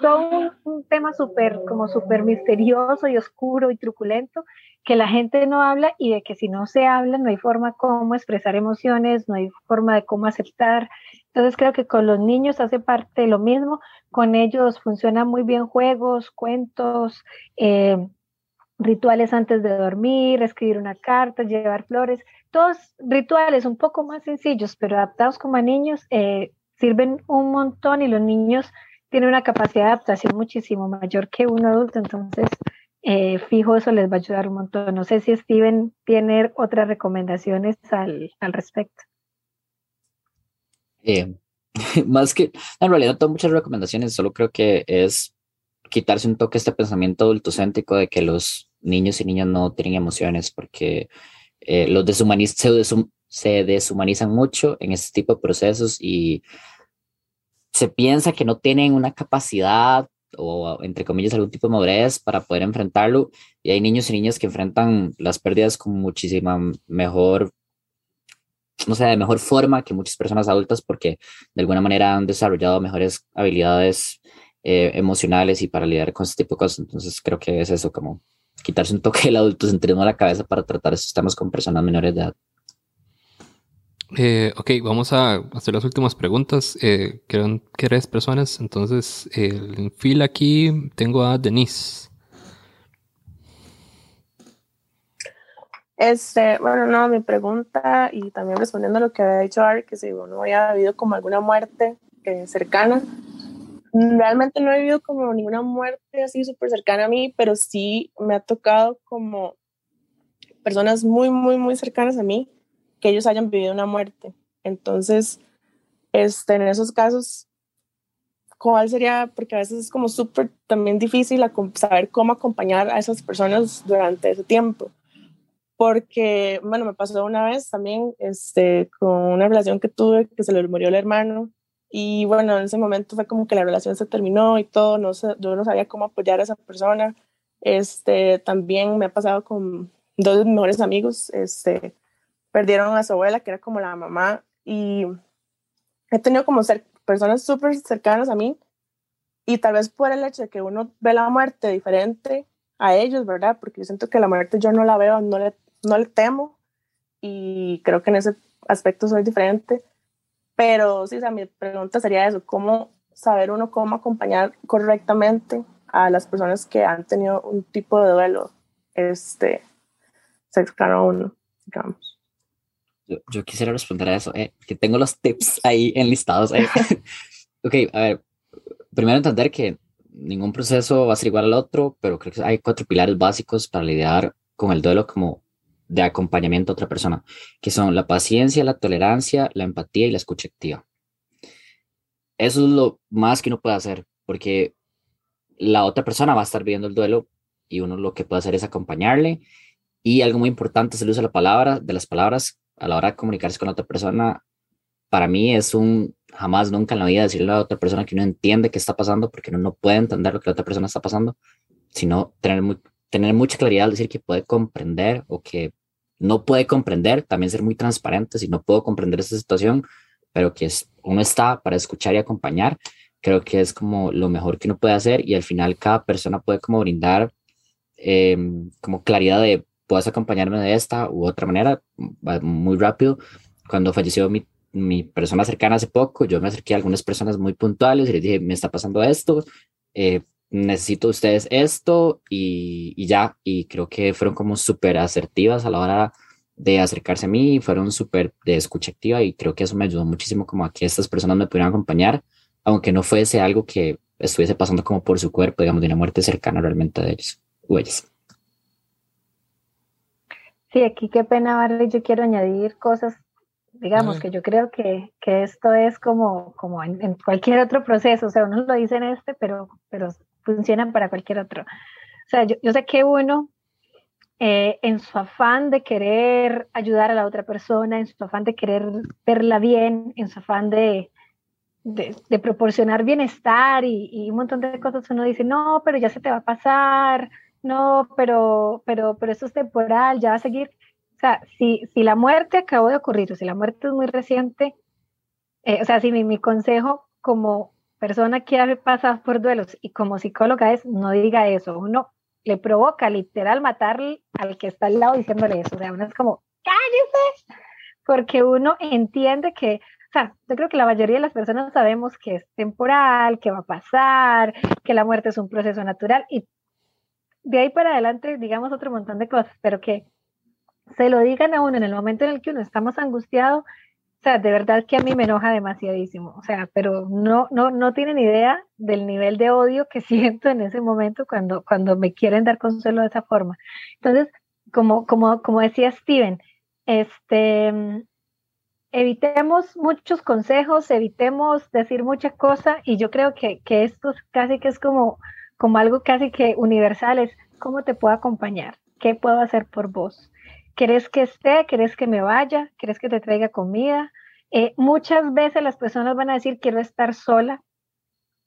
todo un, tema súper, como súper misterioso y oscuro y truculento, que la gente no habla y de que si no se habla no hay forma como expresar emociones, no hay forma de cómo aceptar. Entonces creo que con los niños hace parte de lo mismo, con ellos funcionan muy bien juegos, cuentos, eh, rituales antes de dormir, escribir una carta, llevar flores, todos rituales un poco más sencillos, pero adaptados como a niños, eh, sirven un montón y los niños tienen una capacidad de adaptación muchísimo mayor que un adulto, entonces eh, fijo eso les va a ayudar un montón. No sé si Steven tiene otras recomendaciones al, al respecto. Eh, más que, en realidad tengo muchas recomendaciones, solo creo que es quitarse un toque este pensamiento adultocéntrico de que los niños y niñas no tienen emociones, porque eh, los se deshumanizan mucho en este tipo de procesos y se piensa que no tienen una capacidad o, entre comillas, algún tipo de madurez para poder enfrentarlo. Y hay niños y niñas que enfrentan las pérdidas con muchísima mejor, no sé, de mejor forma que muchas personas adultas porque de alguna manera han desarrollado mejores habilidades eh, emocionales y para lidiar con este tipo de cosas. Entonces creo que es eso, como quitarse un toque del adultocentrismo a la cabeza para tratar estos temas con personas menores de edad. Eh, ok, vamos a hacer las últimas preguntas. Eh, quedan tres personas, entonces en fila aquí tengo a Denise. Este, bueno, no, mi pregunta y también respondiendo a lo que había dicho Ari, que si uno había habido como alguna muerte eh, cercana, realmente no he vivido como ninguna muerte así súper cercana a mí, pero sí me ha tocado como personas muy, muy, muy cercanas a mí que ellos hayan vivido una muerte. Entonces, este, en esos casos, ¿cuál sería? Porque a veces es como súper también difícil saber cómo acompañar a esas personas durante ese tiempo. Porque, bueno, me pasó una vez también este, con una relación que tuve que se le murió el hermano. Y bueno, en ese momento fue como que la relación se terminó y todo, no sé, yo no sabía cómo apoyar a esa persona. Este, también me ha pasado con dos de mis mejores amigos, este, perdieron a su abuela, que era como la mamá, y he tenido como ser, personas súper cercanas a mí, y tal vez por el hecho de que uno ve la muerte diferente a ellos, ¿verdad? Porque yo siento que la muerte yo no la veo, no le, no le temo, y creo que en ese aspecto soy diferente. Pero sí, o mi pregunta sería eso, ¿cómo saber uno cómo acompañar correctamente a las personas que han tenido un tipo de duelo este, cercano uno, digamos? Yo, quisiera responder a eso, eh, que tengo los tips ahí enlistados. Eh. ok, a ver, primero entender que ningún proceso va a ser igual al otro, pero creo que hay cuatro pilares básicos para lidiar con el duelo como de acompañamiento a otra persona, que son la paciencia, la tolerancia, la empatía y la escucha activa. Eso es lo más que uno puede hacer, porque la otra persona va a estar viendo el duelo y uno lo que puede hacer es acompañarle. Y algo muy importante es el uso la palabra, de las palabras a la hora de comunicarse con otra persona, para mí es un jamás, nunca en la vida decirle a otra persona que no entiende qué está pasando, porque uno no puede entender lo que la otra persona está pasando, sino tener, tener mucha claridad al decir que puede comprender o que no puede comprender, también ser muy transparente, si no puedo comprender esta situación, pero que es, uno está para escuchar y acompañar, creo que es como lo mejor que uno puede hacer y al final cada persona puede como brindar em, como claridad de puedes acompañarme de esta u otra manera, muy rápido. Cuando falleció mi, mi persona cercana hace poco, yo me acerqué a algunas personas muy puntuales y les dije, me está pasando esto, eh, necesito ustedes esto y, y, ya, y creo que fueron como súper asertivas a la hora de acercarse a mí, fueron súper de escucha activa y creo que eso me ayudó muchísimo como a que estas personas me pudieran acompañar, aunque no fuese algo que estuviese pasando como por su cuerpo, digamos, de una muerte cercana realmente de ellos o ellas. Sí, aquí qué pena, Barry, yo quiero añadir cosas, digamos, que yo creo que, que esto es como, como en, cualquier otro proceso, o sea, uno lo dice en este, pero, pero funcionan para cualquier otro. O sea, yo, yo sé que uno, eh, en su afán de querer ayudar a la otra persona, en su afán de querer verla bien, en su afán de, de, proporcionar bienestar y, y, un montón de cosas, uno dice, no, pero ya se te va a pasar, no, pero, pero, pero eso es temporal, ya va a seguir. O sea, si, si la muerte acabó de ocurrir, o si la muerte es muy reciente, eh, o sea, si mi, mi, consejo como persona que ha pasado por duelos y como psicóloga es, no diga eso, uno le provoca literal matar al que está al lado diciéndole eso, o sea, uno es como, cállese, porque uno entiende que, o sea, yo creo que la mayoría de las personas sabemos que es temporal, que va a pasar, que la muerte es un proceso natural y de ahí para adelante, digamos otro montón de cosas, pero que se lo digan a uno en el momento en el que uno está más angustiado, o sea, de verdad que a mí me enoja demasiadísimo, o sea, pero no, no, no tienen idea del nivel de odio que siento en ese momento cuando, cuando me quieren dar consuelo de esa forma. Entonces, como, como, como decía Steven, este, evitemos muchos consejos, evitemos decir muchas cosas y yo creo que, que esto casi que es como como algo casi que universal, es cómo te puedo acompañar, qué puedo hacer por vos. ¿Querés que esté? ¿Querés que me vaya? ¿Querés que te traiga comida? Eh, muchas veces las personas van a decir, quiero estar sola,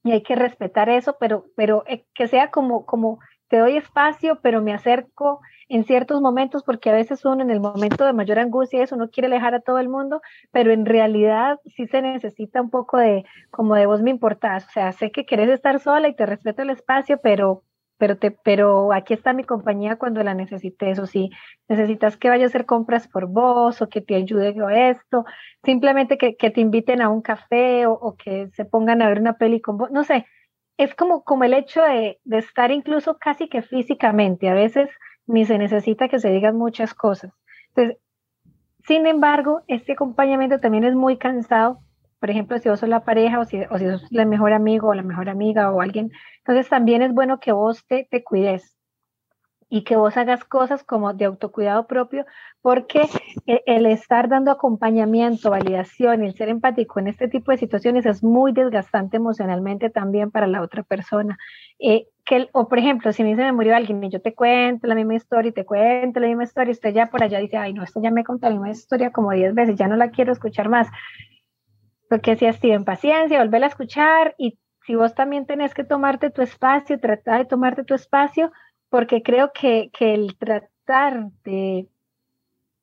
y hay que respetar eso, pero, pero eh, que sea como, como te doy espacio, pero me acerco en ciertos momentos, porque a veces uno en el momento de mayor angustia, eso no quiere alejar a todo el mundo, pero en realidad sí se necesita un poco de, como de vos me importás, o sea, sé que querés estar sola y te respeto el espacio, pero, pero, te, pero aquí está mi compañía cuando la necesites, o si necesitas que vaya a hacer compras por vos o que te ayude con esto, simplemente que, que, te inviten a un café o, o, que se pongan a ver una peli con vos, no sé, es como, como el hecho de, de estar incluso casi que físicamente, a veces ni se necesita que se digan muchas cosas. Entonces, sin embargo, este acompañamiento también es muy cansado por ejemplo, si vos sos la pareja o si, o si sos el mejor amigo o la mejor amiga o alguien, entonces también es bueno que vos te, te cuides y que vos hagas cosas como de autocuidado propio, porque e, el estar dando acompañamiento, validación, el ser empático en este tipo de situaciones es muy desgastante emocionalmente también para la otra persona. Eh, que, o por ejemplo, si a mí se me murió alguien y yo te cuento la misma historia y te cuento la misma historia, usted ya por allá dice, ay, no, esto ya me contó la misma historia como 10 veces, ya no la quiero escuchar más. Porque si así en paciencia, volver a escuchar y si vos también tenés que tomarte tu espacio, tratar de tomarte tu espacio, porque creo que, que el tratar de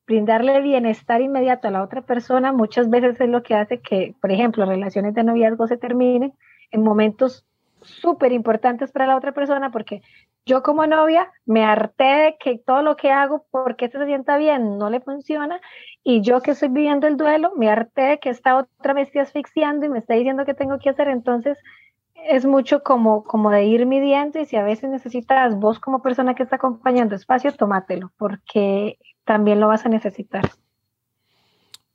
brindarle bienestar inmediato a la otra persona muchas veces es lo que hace que, por ejemplo, relaciones de noviazgo se terminen en momentos súper importantes para la otra persona, porque yo como novia me harté de que todo lo que hago porque se sienta bien no le funciona y yo que estoy viviendo el duelo me harté de que esta otra me esté asfixiando y me está diciendo qué tengo que hacer. Entonces es mucho como, como de ir midiendo y si a veces necesitas vos como persona que está acompañando espacio, tómatelo porque también lo vas a necesitar.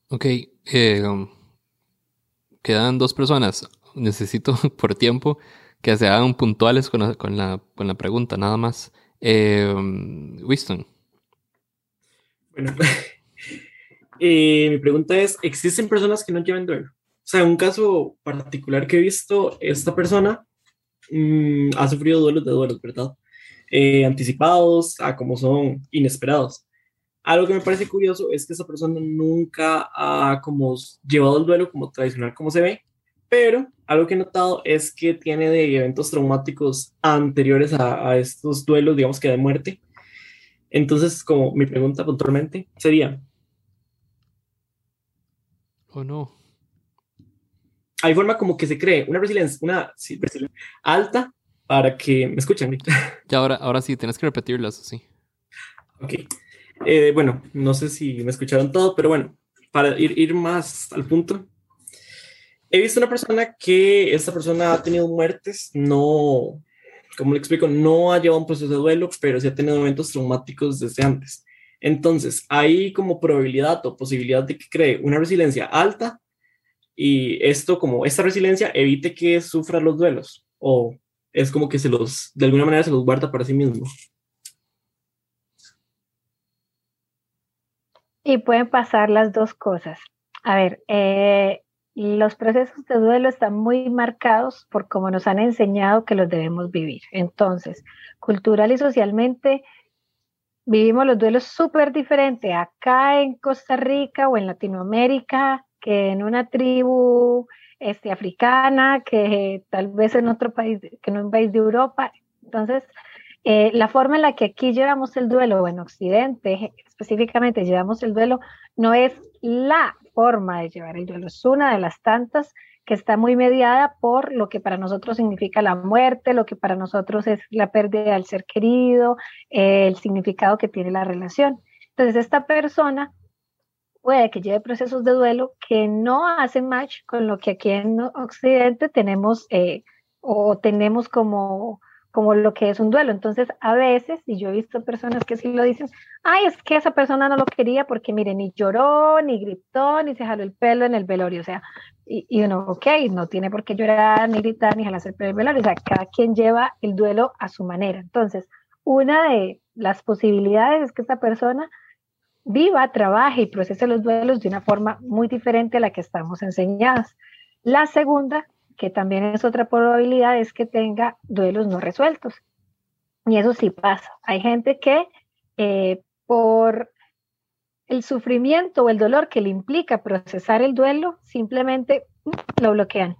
Ok, eh, quedan dos personas. Necesito por tiempo que se hagan puntuales con la, con la, con la pregunta, nada más. Eh, Winston. Bueno, eh, mi pregunta es, ¿existen personas que no llevan duelo? O sea, un caso particular que he visto, esta persona mmm, ha sufrido duelos de duelos, ¿verdad? Eh, anticipados a como son inesperados. Algo que me parece curioso es que esta persona nunca ha como llevado el duelo como tradicional como se ve, pero algo que he notado es que tiene de eventos traumáticos anteriores a, a estos duelos, digamos que de muerte. Entonces, como mi pregunta puntualmente sería... ¿O oh, no? Hay forma como que se cree una resiliencia, una sí, resiliencia alta para que me escuchen. Ya, ahora, ahora sí, tienes que repetirlas, sí. Ok. Eh, bueno, no sé si me escucharon todo, pero bueno, para ir, ir más al punto, he visto una persona que esta persona ha tenido muertes, no, como le explico, no ha llevado un proceso de duelo, pero sí ha tenido eventos traumáticos desde antes. Entonces, hay como probabilidad o posibilidad de que cree una resiliencia alta y esto, como esta resiliencia, evite que sufra los duelos o es como que se los, de alguna manera, se los guarda para sí mismo. Y pueden pasar las dos cosas. A ver, eh, los procesos de duelo están muy marcados por cómo nos han enseñado que los debemos vivir. Entonces, cultural y socialmente, vivimos los duelos súper diferentes acá en Costa Rica o en Latinoamérica que en una tribu este, africana, que tal vez en otro país, que en un país de Europa. Entonces, eh, la forma en la que aquí llevamos el duelo, o en Occidente específicamente llevamos el duelo, no es la forma de llevar el duelo, es una de las tantas que está muy mediada por lo que para nosotros significa la muerte, lo que para nosotros es la pérdida del ser querido, eh, el significado que tiene la relación. Entonces, esta persona puede que lleve procesos de duelo que no hacen match con lo que aquí en Occidente tenemos eh, o tenemos como como lo que es un duelo. Entonces, a veces, y yo he visto personas que sí lo dicen, ay, es que esa persona no lo quería porque, mire, ni lloró, ni gritó, ni se jaló el pelo en el velorio. O sea, y, y uno, ok, no tiene por qué llorar, ni gritar, ni jalarse el pelo en el velorio. O sea, cada quien lleva el duelo a su manera. Entonces, una de las posibilidades es que esta persona viva, trabaje y procese los duelos de una forma muy diferente a la que estamos enseñadas. La segunda que también es otra probabilidad, es que tenga duelos no resueltos. Y eso sí pasa. Hay gente que eh, por el sufrimiento o el dolor que le implica procesar el duelo, simplemente mm, lo bloquean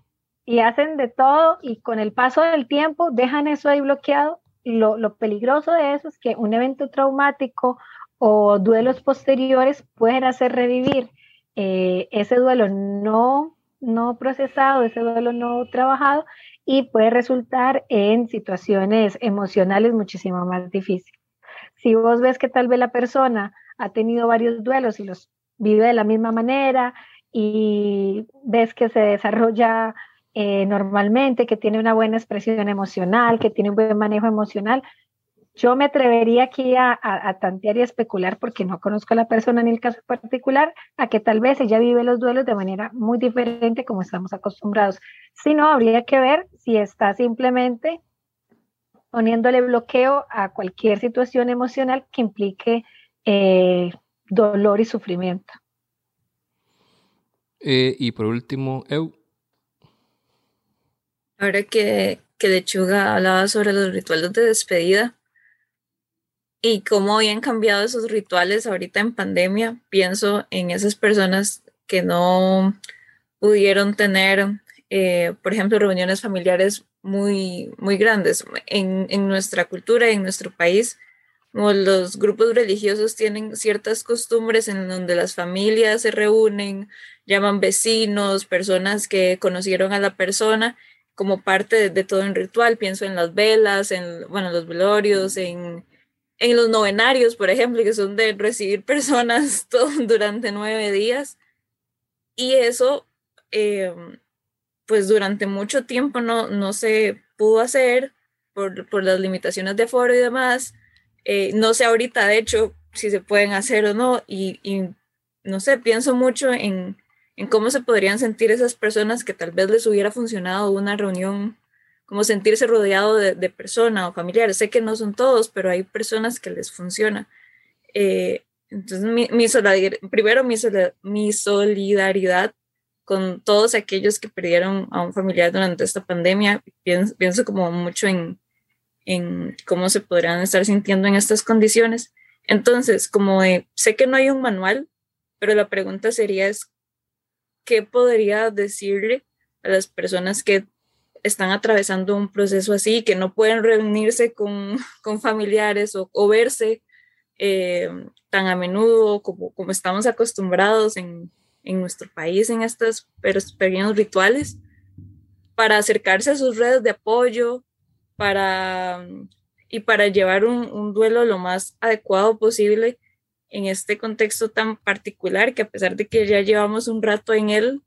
y hacen de todo y con el paso del tiempo dejan eso ahí bloqueado. Lo, lo peligroso de eso es que un evento traumático o duelos posteriores pueden hacer revivir eh, ese duelo no, no procesado, ese duelo no trabajado y puede resultar en situaciones emocionales muchísimo más difíciles. Si vos ves que tal vez la persona ha tenido varios duelos y los vive de la misma manera y ves que se desarrolla eh, normalmente, que tiene una buena expresión emocional, que tiene un buen manejo emocional, yo me atrevería aquí a, tantear y a especular, porque no conozco a la persona ni el caso particular, a que tal vez ella vive los duelos de manera muy diferente como estamos acostumbrados. Si no, habría que ver si está simplemente poniéndole bloqueo a cualquier situación emocional que implique eh, dolor y sufrimiento. Eh, y por último, Eu. Ahora que, que Lechuga hablaba sobre los rituales de despedida, y cómo habían cambiado esos rituales ahorita en pandemia. Pienso en esas personas que no pudieron tener, eh, por ejemplo, reuniones familiares muy, muy grandes. En, en nuestra cultura, en nuestro país, los grupos religiosos tienen ciertas costumbres en donde las familias se reúnen, llaman vecinos, personas que conocieron a la persona como parte de, todo un ritual. Pienso en las velas, en bueno, los velorios, en en los novenarios, por ejemplo, que son de recibir personas durante nueve días. Y eso, em, pues durante mucho tiempo no, no se pudo hacer por, por las limitaciones de foro y demás. Eh, no sé ahorita, de hecho, si se pueden hacer o no. Y, y no sé, pienso mucho en, en cómo se podrían sentir esas personas que tal vez les hubiera funcionado una reunión como sentirse rodeado de, de personas o familiares. Sé que no son todos, pero hay personas que les funciona. Eh, entonces, mi, mi primero mi, mi solidaridad con todos aquellos que perdieron a un familiar durante esta pandemia. Pienso, pienso como mucho en, en cómo se podrían estar sintiendo en estas condiciones. Entonces, como sé que no hay un manual, pero la pregunta sería es, ¿qué podría decirle a las personas que están atravesando un proceso así, que no pueden reunirse con, con familiares o, o verse eh, tan a menudo como, como estamos acostumbrados en, en nuestro país en estos pequeños rituales, para acercarse a sus redes de apoyo, para, y para llevar un, un duelo lo más adecuado posible en este contexto tan particular que a pesar de que ya llevamos un rato en él,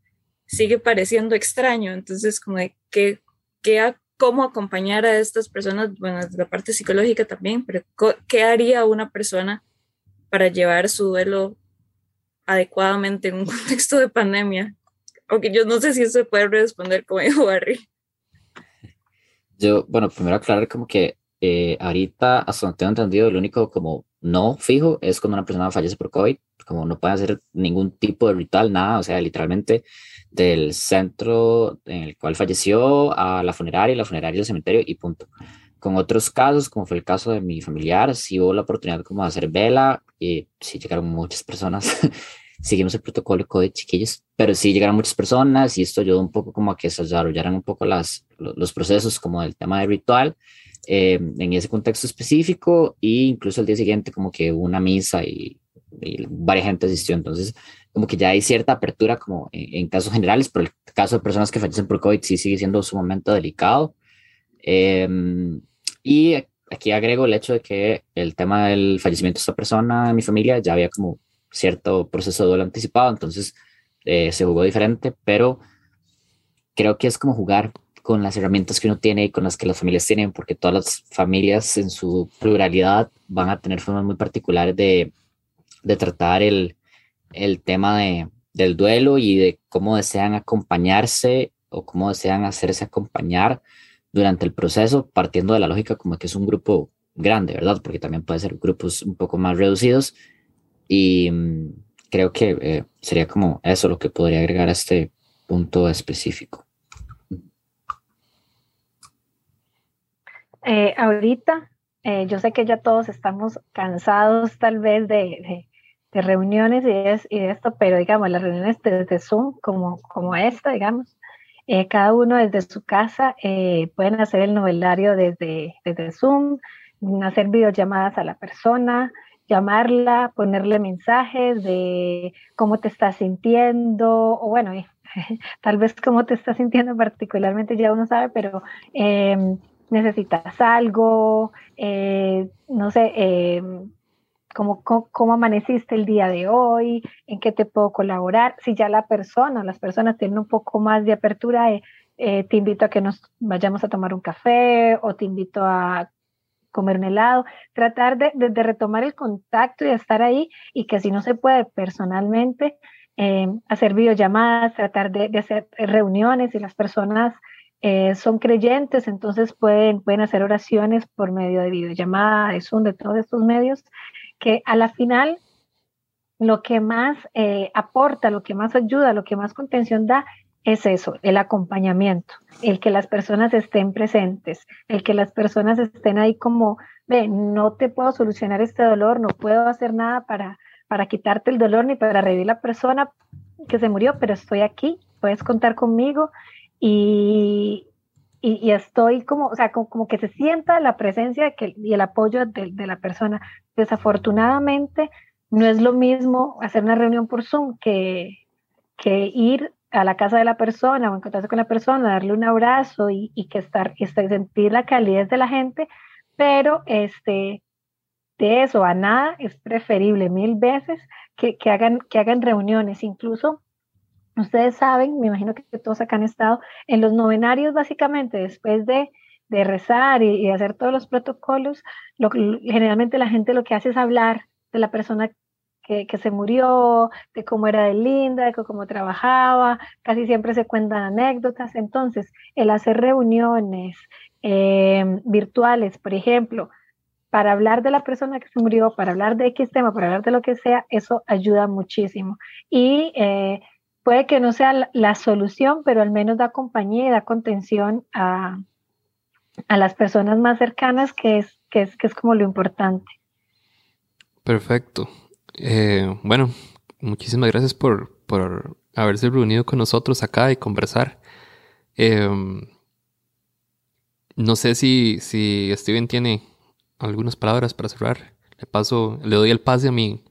sigue pareciendo extraño. Entonces, como de qué, qué, cómo acompañar a estas personas, bueno, la parte psicológica también, pero qué haría una persona para llevar su duelo adecuadamente en un contexto de pandemia. Aunque yo no sé si se puede responder como dijo Barry. Yo, bueno, primero aclarar como que eh, ahorita, hasta donde tengo entendido, lo único como no fijo es cuando una persona fallece por COVID, como no puede hacer ningún tipo de ritual, nada, o sea, literalmente del centro en el cual falleció a la funeraria, la funeraria del cementerio y punto. Con otros casos, como fue el caso de mi familiar, sí hubo la oportunidad como de hacer vela y sí llegaron muchas personas. Seguimos el protocolo de chiquillos, pero sí llegaron muchas personas y esto ayudó un poco como a que se desarrollaran un poco las, los procesos como del tema de ritual eh, en ese contexto específico e incluso el día siguiente como que una misa y, y varias gente asistió. Entonces, como que ya hay cierta apertura como en, casos generales, pero el caso de personas que fallecen por COVID sí sigue siendo sumamente delicado. Em, y aquí agrego el hecho de que el tema del fallecimiento de esta persona en mi familia ya había como cierto proceso de duelo anticipado, entonces eh, se jugó diferente, pero creo que es como jugar con las herramientas que uno tiene y con las que las familias tienen, porque todas las familias en su pluralidad van a tener formas muy particulares de, de tratar el, el tema de, del duelo y de cómo desean acompañarse o cómo desean hacerse acompañar durante el proceso, partiendo de la lógica como que es un grupo grande, ¿verdad? Porque también puede ser grupos un poco más reducidos y mm, creo que eh, sería como eso lo que podría agregar a este punto específico. Eh, ahorita, eh, yo sé que ya todos estamos cansados tal vez de, de reuniones y, es, y de esto, pero digamos, las reuniones desde Zoom, como, como esta, digamos, eh, cada uno desde su casa eh, pueden hacer el novelario desde, desde Zoom, hacer videollamadas a la persona, llamarla, ponerle mensajes de cómo te estás sintiendo, o bueno, tal vez cómo te estás sintiendo particularmente ya uno sabe, pero em, necesitas algo, eh, no sé, cómo, cómo, amaneciste el día de hoy, en qué te puedo colaborar. Si ya la persona, las personas tienen un poco más de apertura, eh, eh, te invito a que nos vayamos a tomar un café o te invito a comer un helado, tratar de, de, retomar el contacto y estar ahí y que si no se puede personalmente, eh, hacer videollamadas, tratar de, de, hacer reuniones y las personas son creyentes, entonces pueden, pueden hacer oraciones por medio de videollamada, de Zoom, de todos estos medios que a la final lo que más eh, aporta, lo que más ayuda, lo que más contención da es eso, el acompañamiento, el que las personas estén presentes, el que las personas estén ahí como, ve, no te puedo solucionar este dolor, no puedo hacer nada para, para quitarte el dolor ni para revivir la persona que se murió, pero estoy aquí, puedes contar conmigo y, y, estoy como, o sea, como, que se sienta la presencia y el apoyo de, la persona. Desafortunadamente, no es lo mismo hacer una reunión por Zoom que, que ir a la casa de la persona o encontrarse con la persona, darle un abrazo y, y que estar, y sentir la calidez de la gente, pero este, de eso a nada es preferible mil veces que, que, hagan, que hagan reuniones, incluso Ustedes saben, me imagino que todos acá han estado en los novenarios, básicamente, después de, de rezar y, hacer todos los protocolos, lo, generalmente la gente lo que hace es hablar de la persona que, que, se murió, de cómo era de linda, de cómo trabajaba, casi siempre se cuentan anécdotas. Entonces, el hacer reuniones eh, virtuales, por ejemplo, para hablar de la persona que se murió, para hablar de X tema, para hablar de lo que sea, eso ayuda muchísimo. Y eh, puede que no sea la, solución, pero al menos da compañía y da contención a, las personas más cercanas, que es, que es, que es como lo importante. Perfecto. Eh, bueno, muchísimas gracias por, por, haberse reunido con nosotros acá y conversar. Em, no sé si, si Steven tiene algunas palabras para cerrar. Le paso, le doy el pase a mi,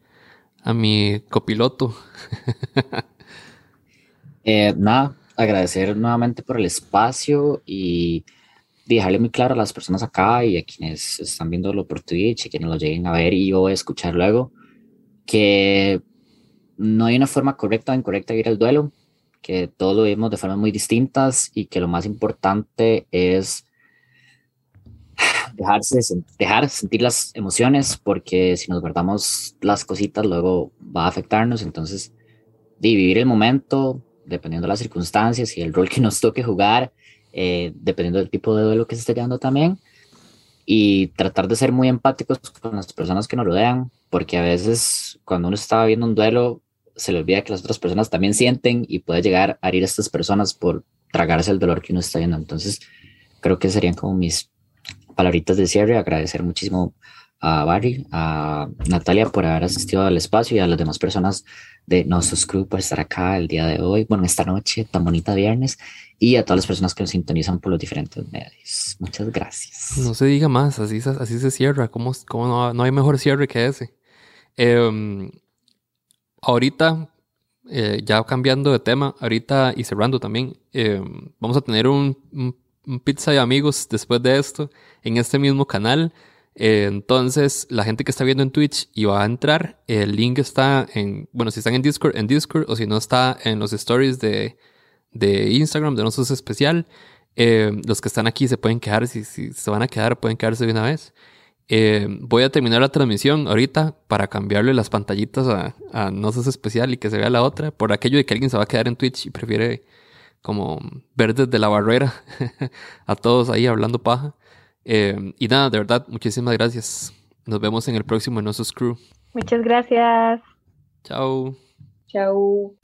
a mi copiloto. Eh, nada, agradecer nuevamente por el espacio y dejarle muy claro a las personas acá y a quienes están viéndolo por Twitch y quienes lo lleguen a ver y a escuchar luego, que no hay una forma correcta o incorrecta de ir al duelo, que todos lo vemos de formas muy distintas y que lo más importante es dejarse dejar sentir las emociones porque si nos guardamos las cositas luego va a afectarnos. Entonces vivir el momento dependiendo de las circunstancias y el rol que nos toque jugar, eh, dependiendo del tipo de duelo que se esté llevando también, y tratar de ser muy empáticos con las personas que nos rodean, porque a veces cuando uno está viendo un duelo, se le olvida que las otras personas también sienten y puede llegar a herir a estas personas por tragarse el dolor que uno está viendo. Entonces, creo que serían como mis palabritas de cierre, agradecer muchísimo a Barry, a Natalia por haber asistido al espacio y a las demás personas de nuestros Crew por estar acá el día de hoy, bueno, esta noche tan bonita viernes, y a todas las personas que nos sintonizan por los diferentes medios. Muchas gracias. No se diga más, así, así se cierra, ¿cómo, cómo no, hay mejor cierre que ese? Em, ahorita, eh, ya cambiando de tema, ahorita y cerrando también, em, vamos a tener un, un pizza de amigos después de esto en este mismo canal. Entonces, la gente que está viendo en Twitch y va a entrar, el link está en, bueno, si están en Discord, en Discord, o si no está en los stories de, de Instagram, de nosotros especial. Eh, los que están aquí se pueden quedar, si, se van a quedar, pueden quedarse de una vez. Eh, voy a terminar la transmisión ahorita para cambiarle las pantallitas a, a Nosos Especial y que se vea la otra, por aquello de que alguien se va a quedar en Twitch y prefiere como ver desde la barrera a todos ahí hablando paja. Eh, y nada, de verdad, muchísimas gracias. Nos vemos en el próximo Enosos Crew. Muchas gracias. Chao. Chao.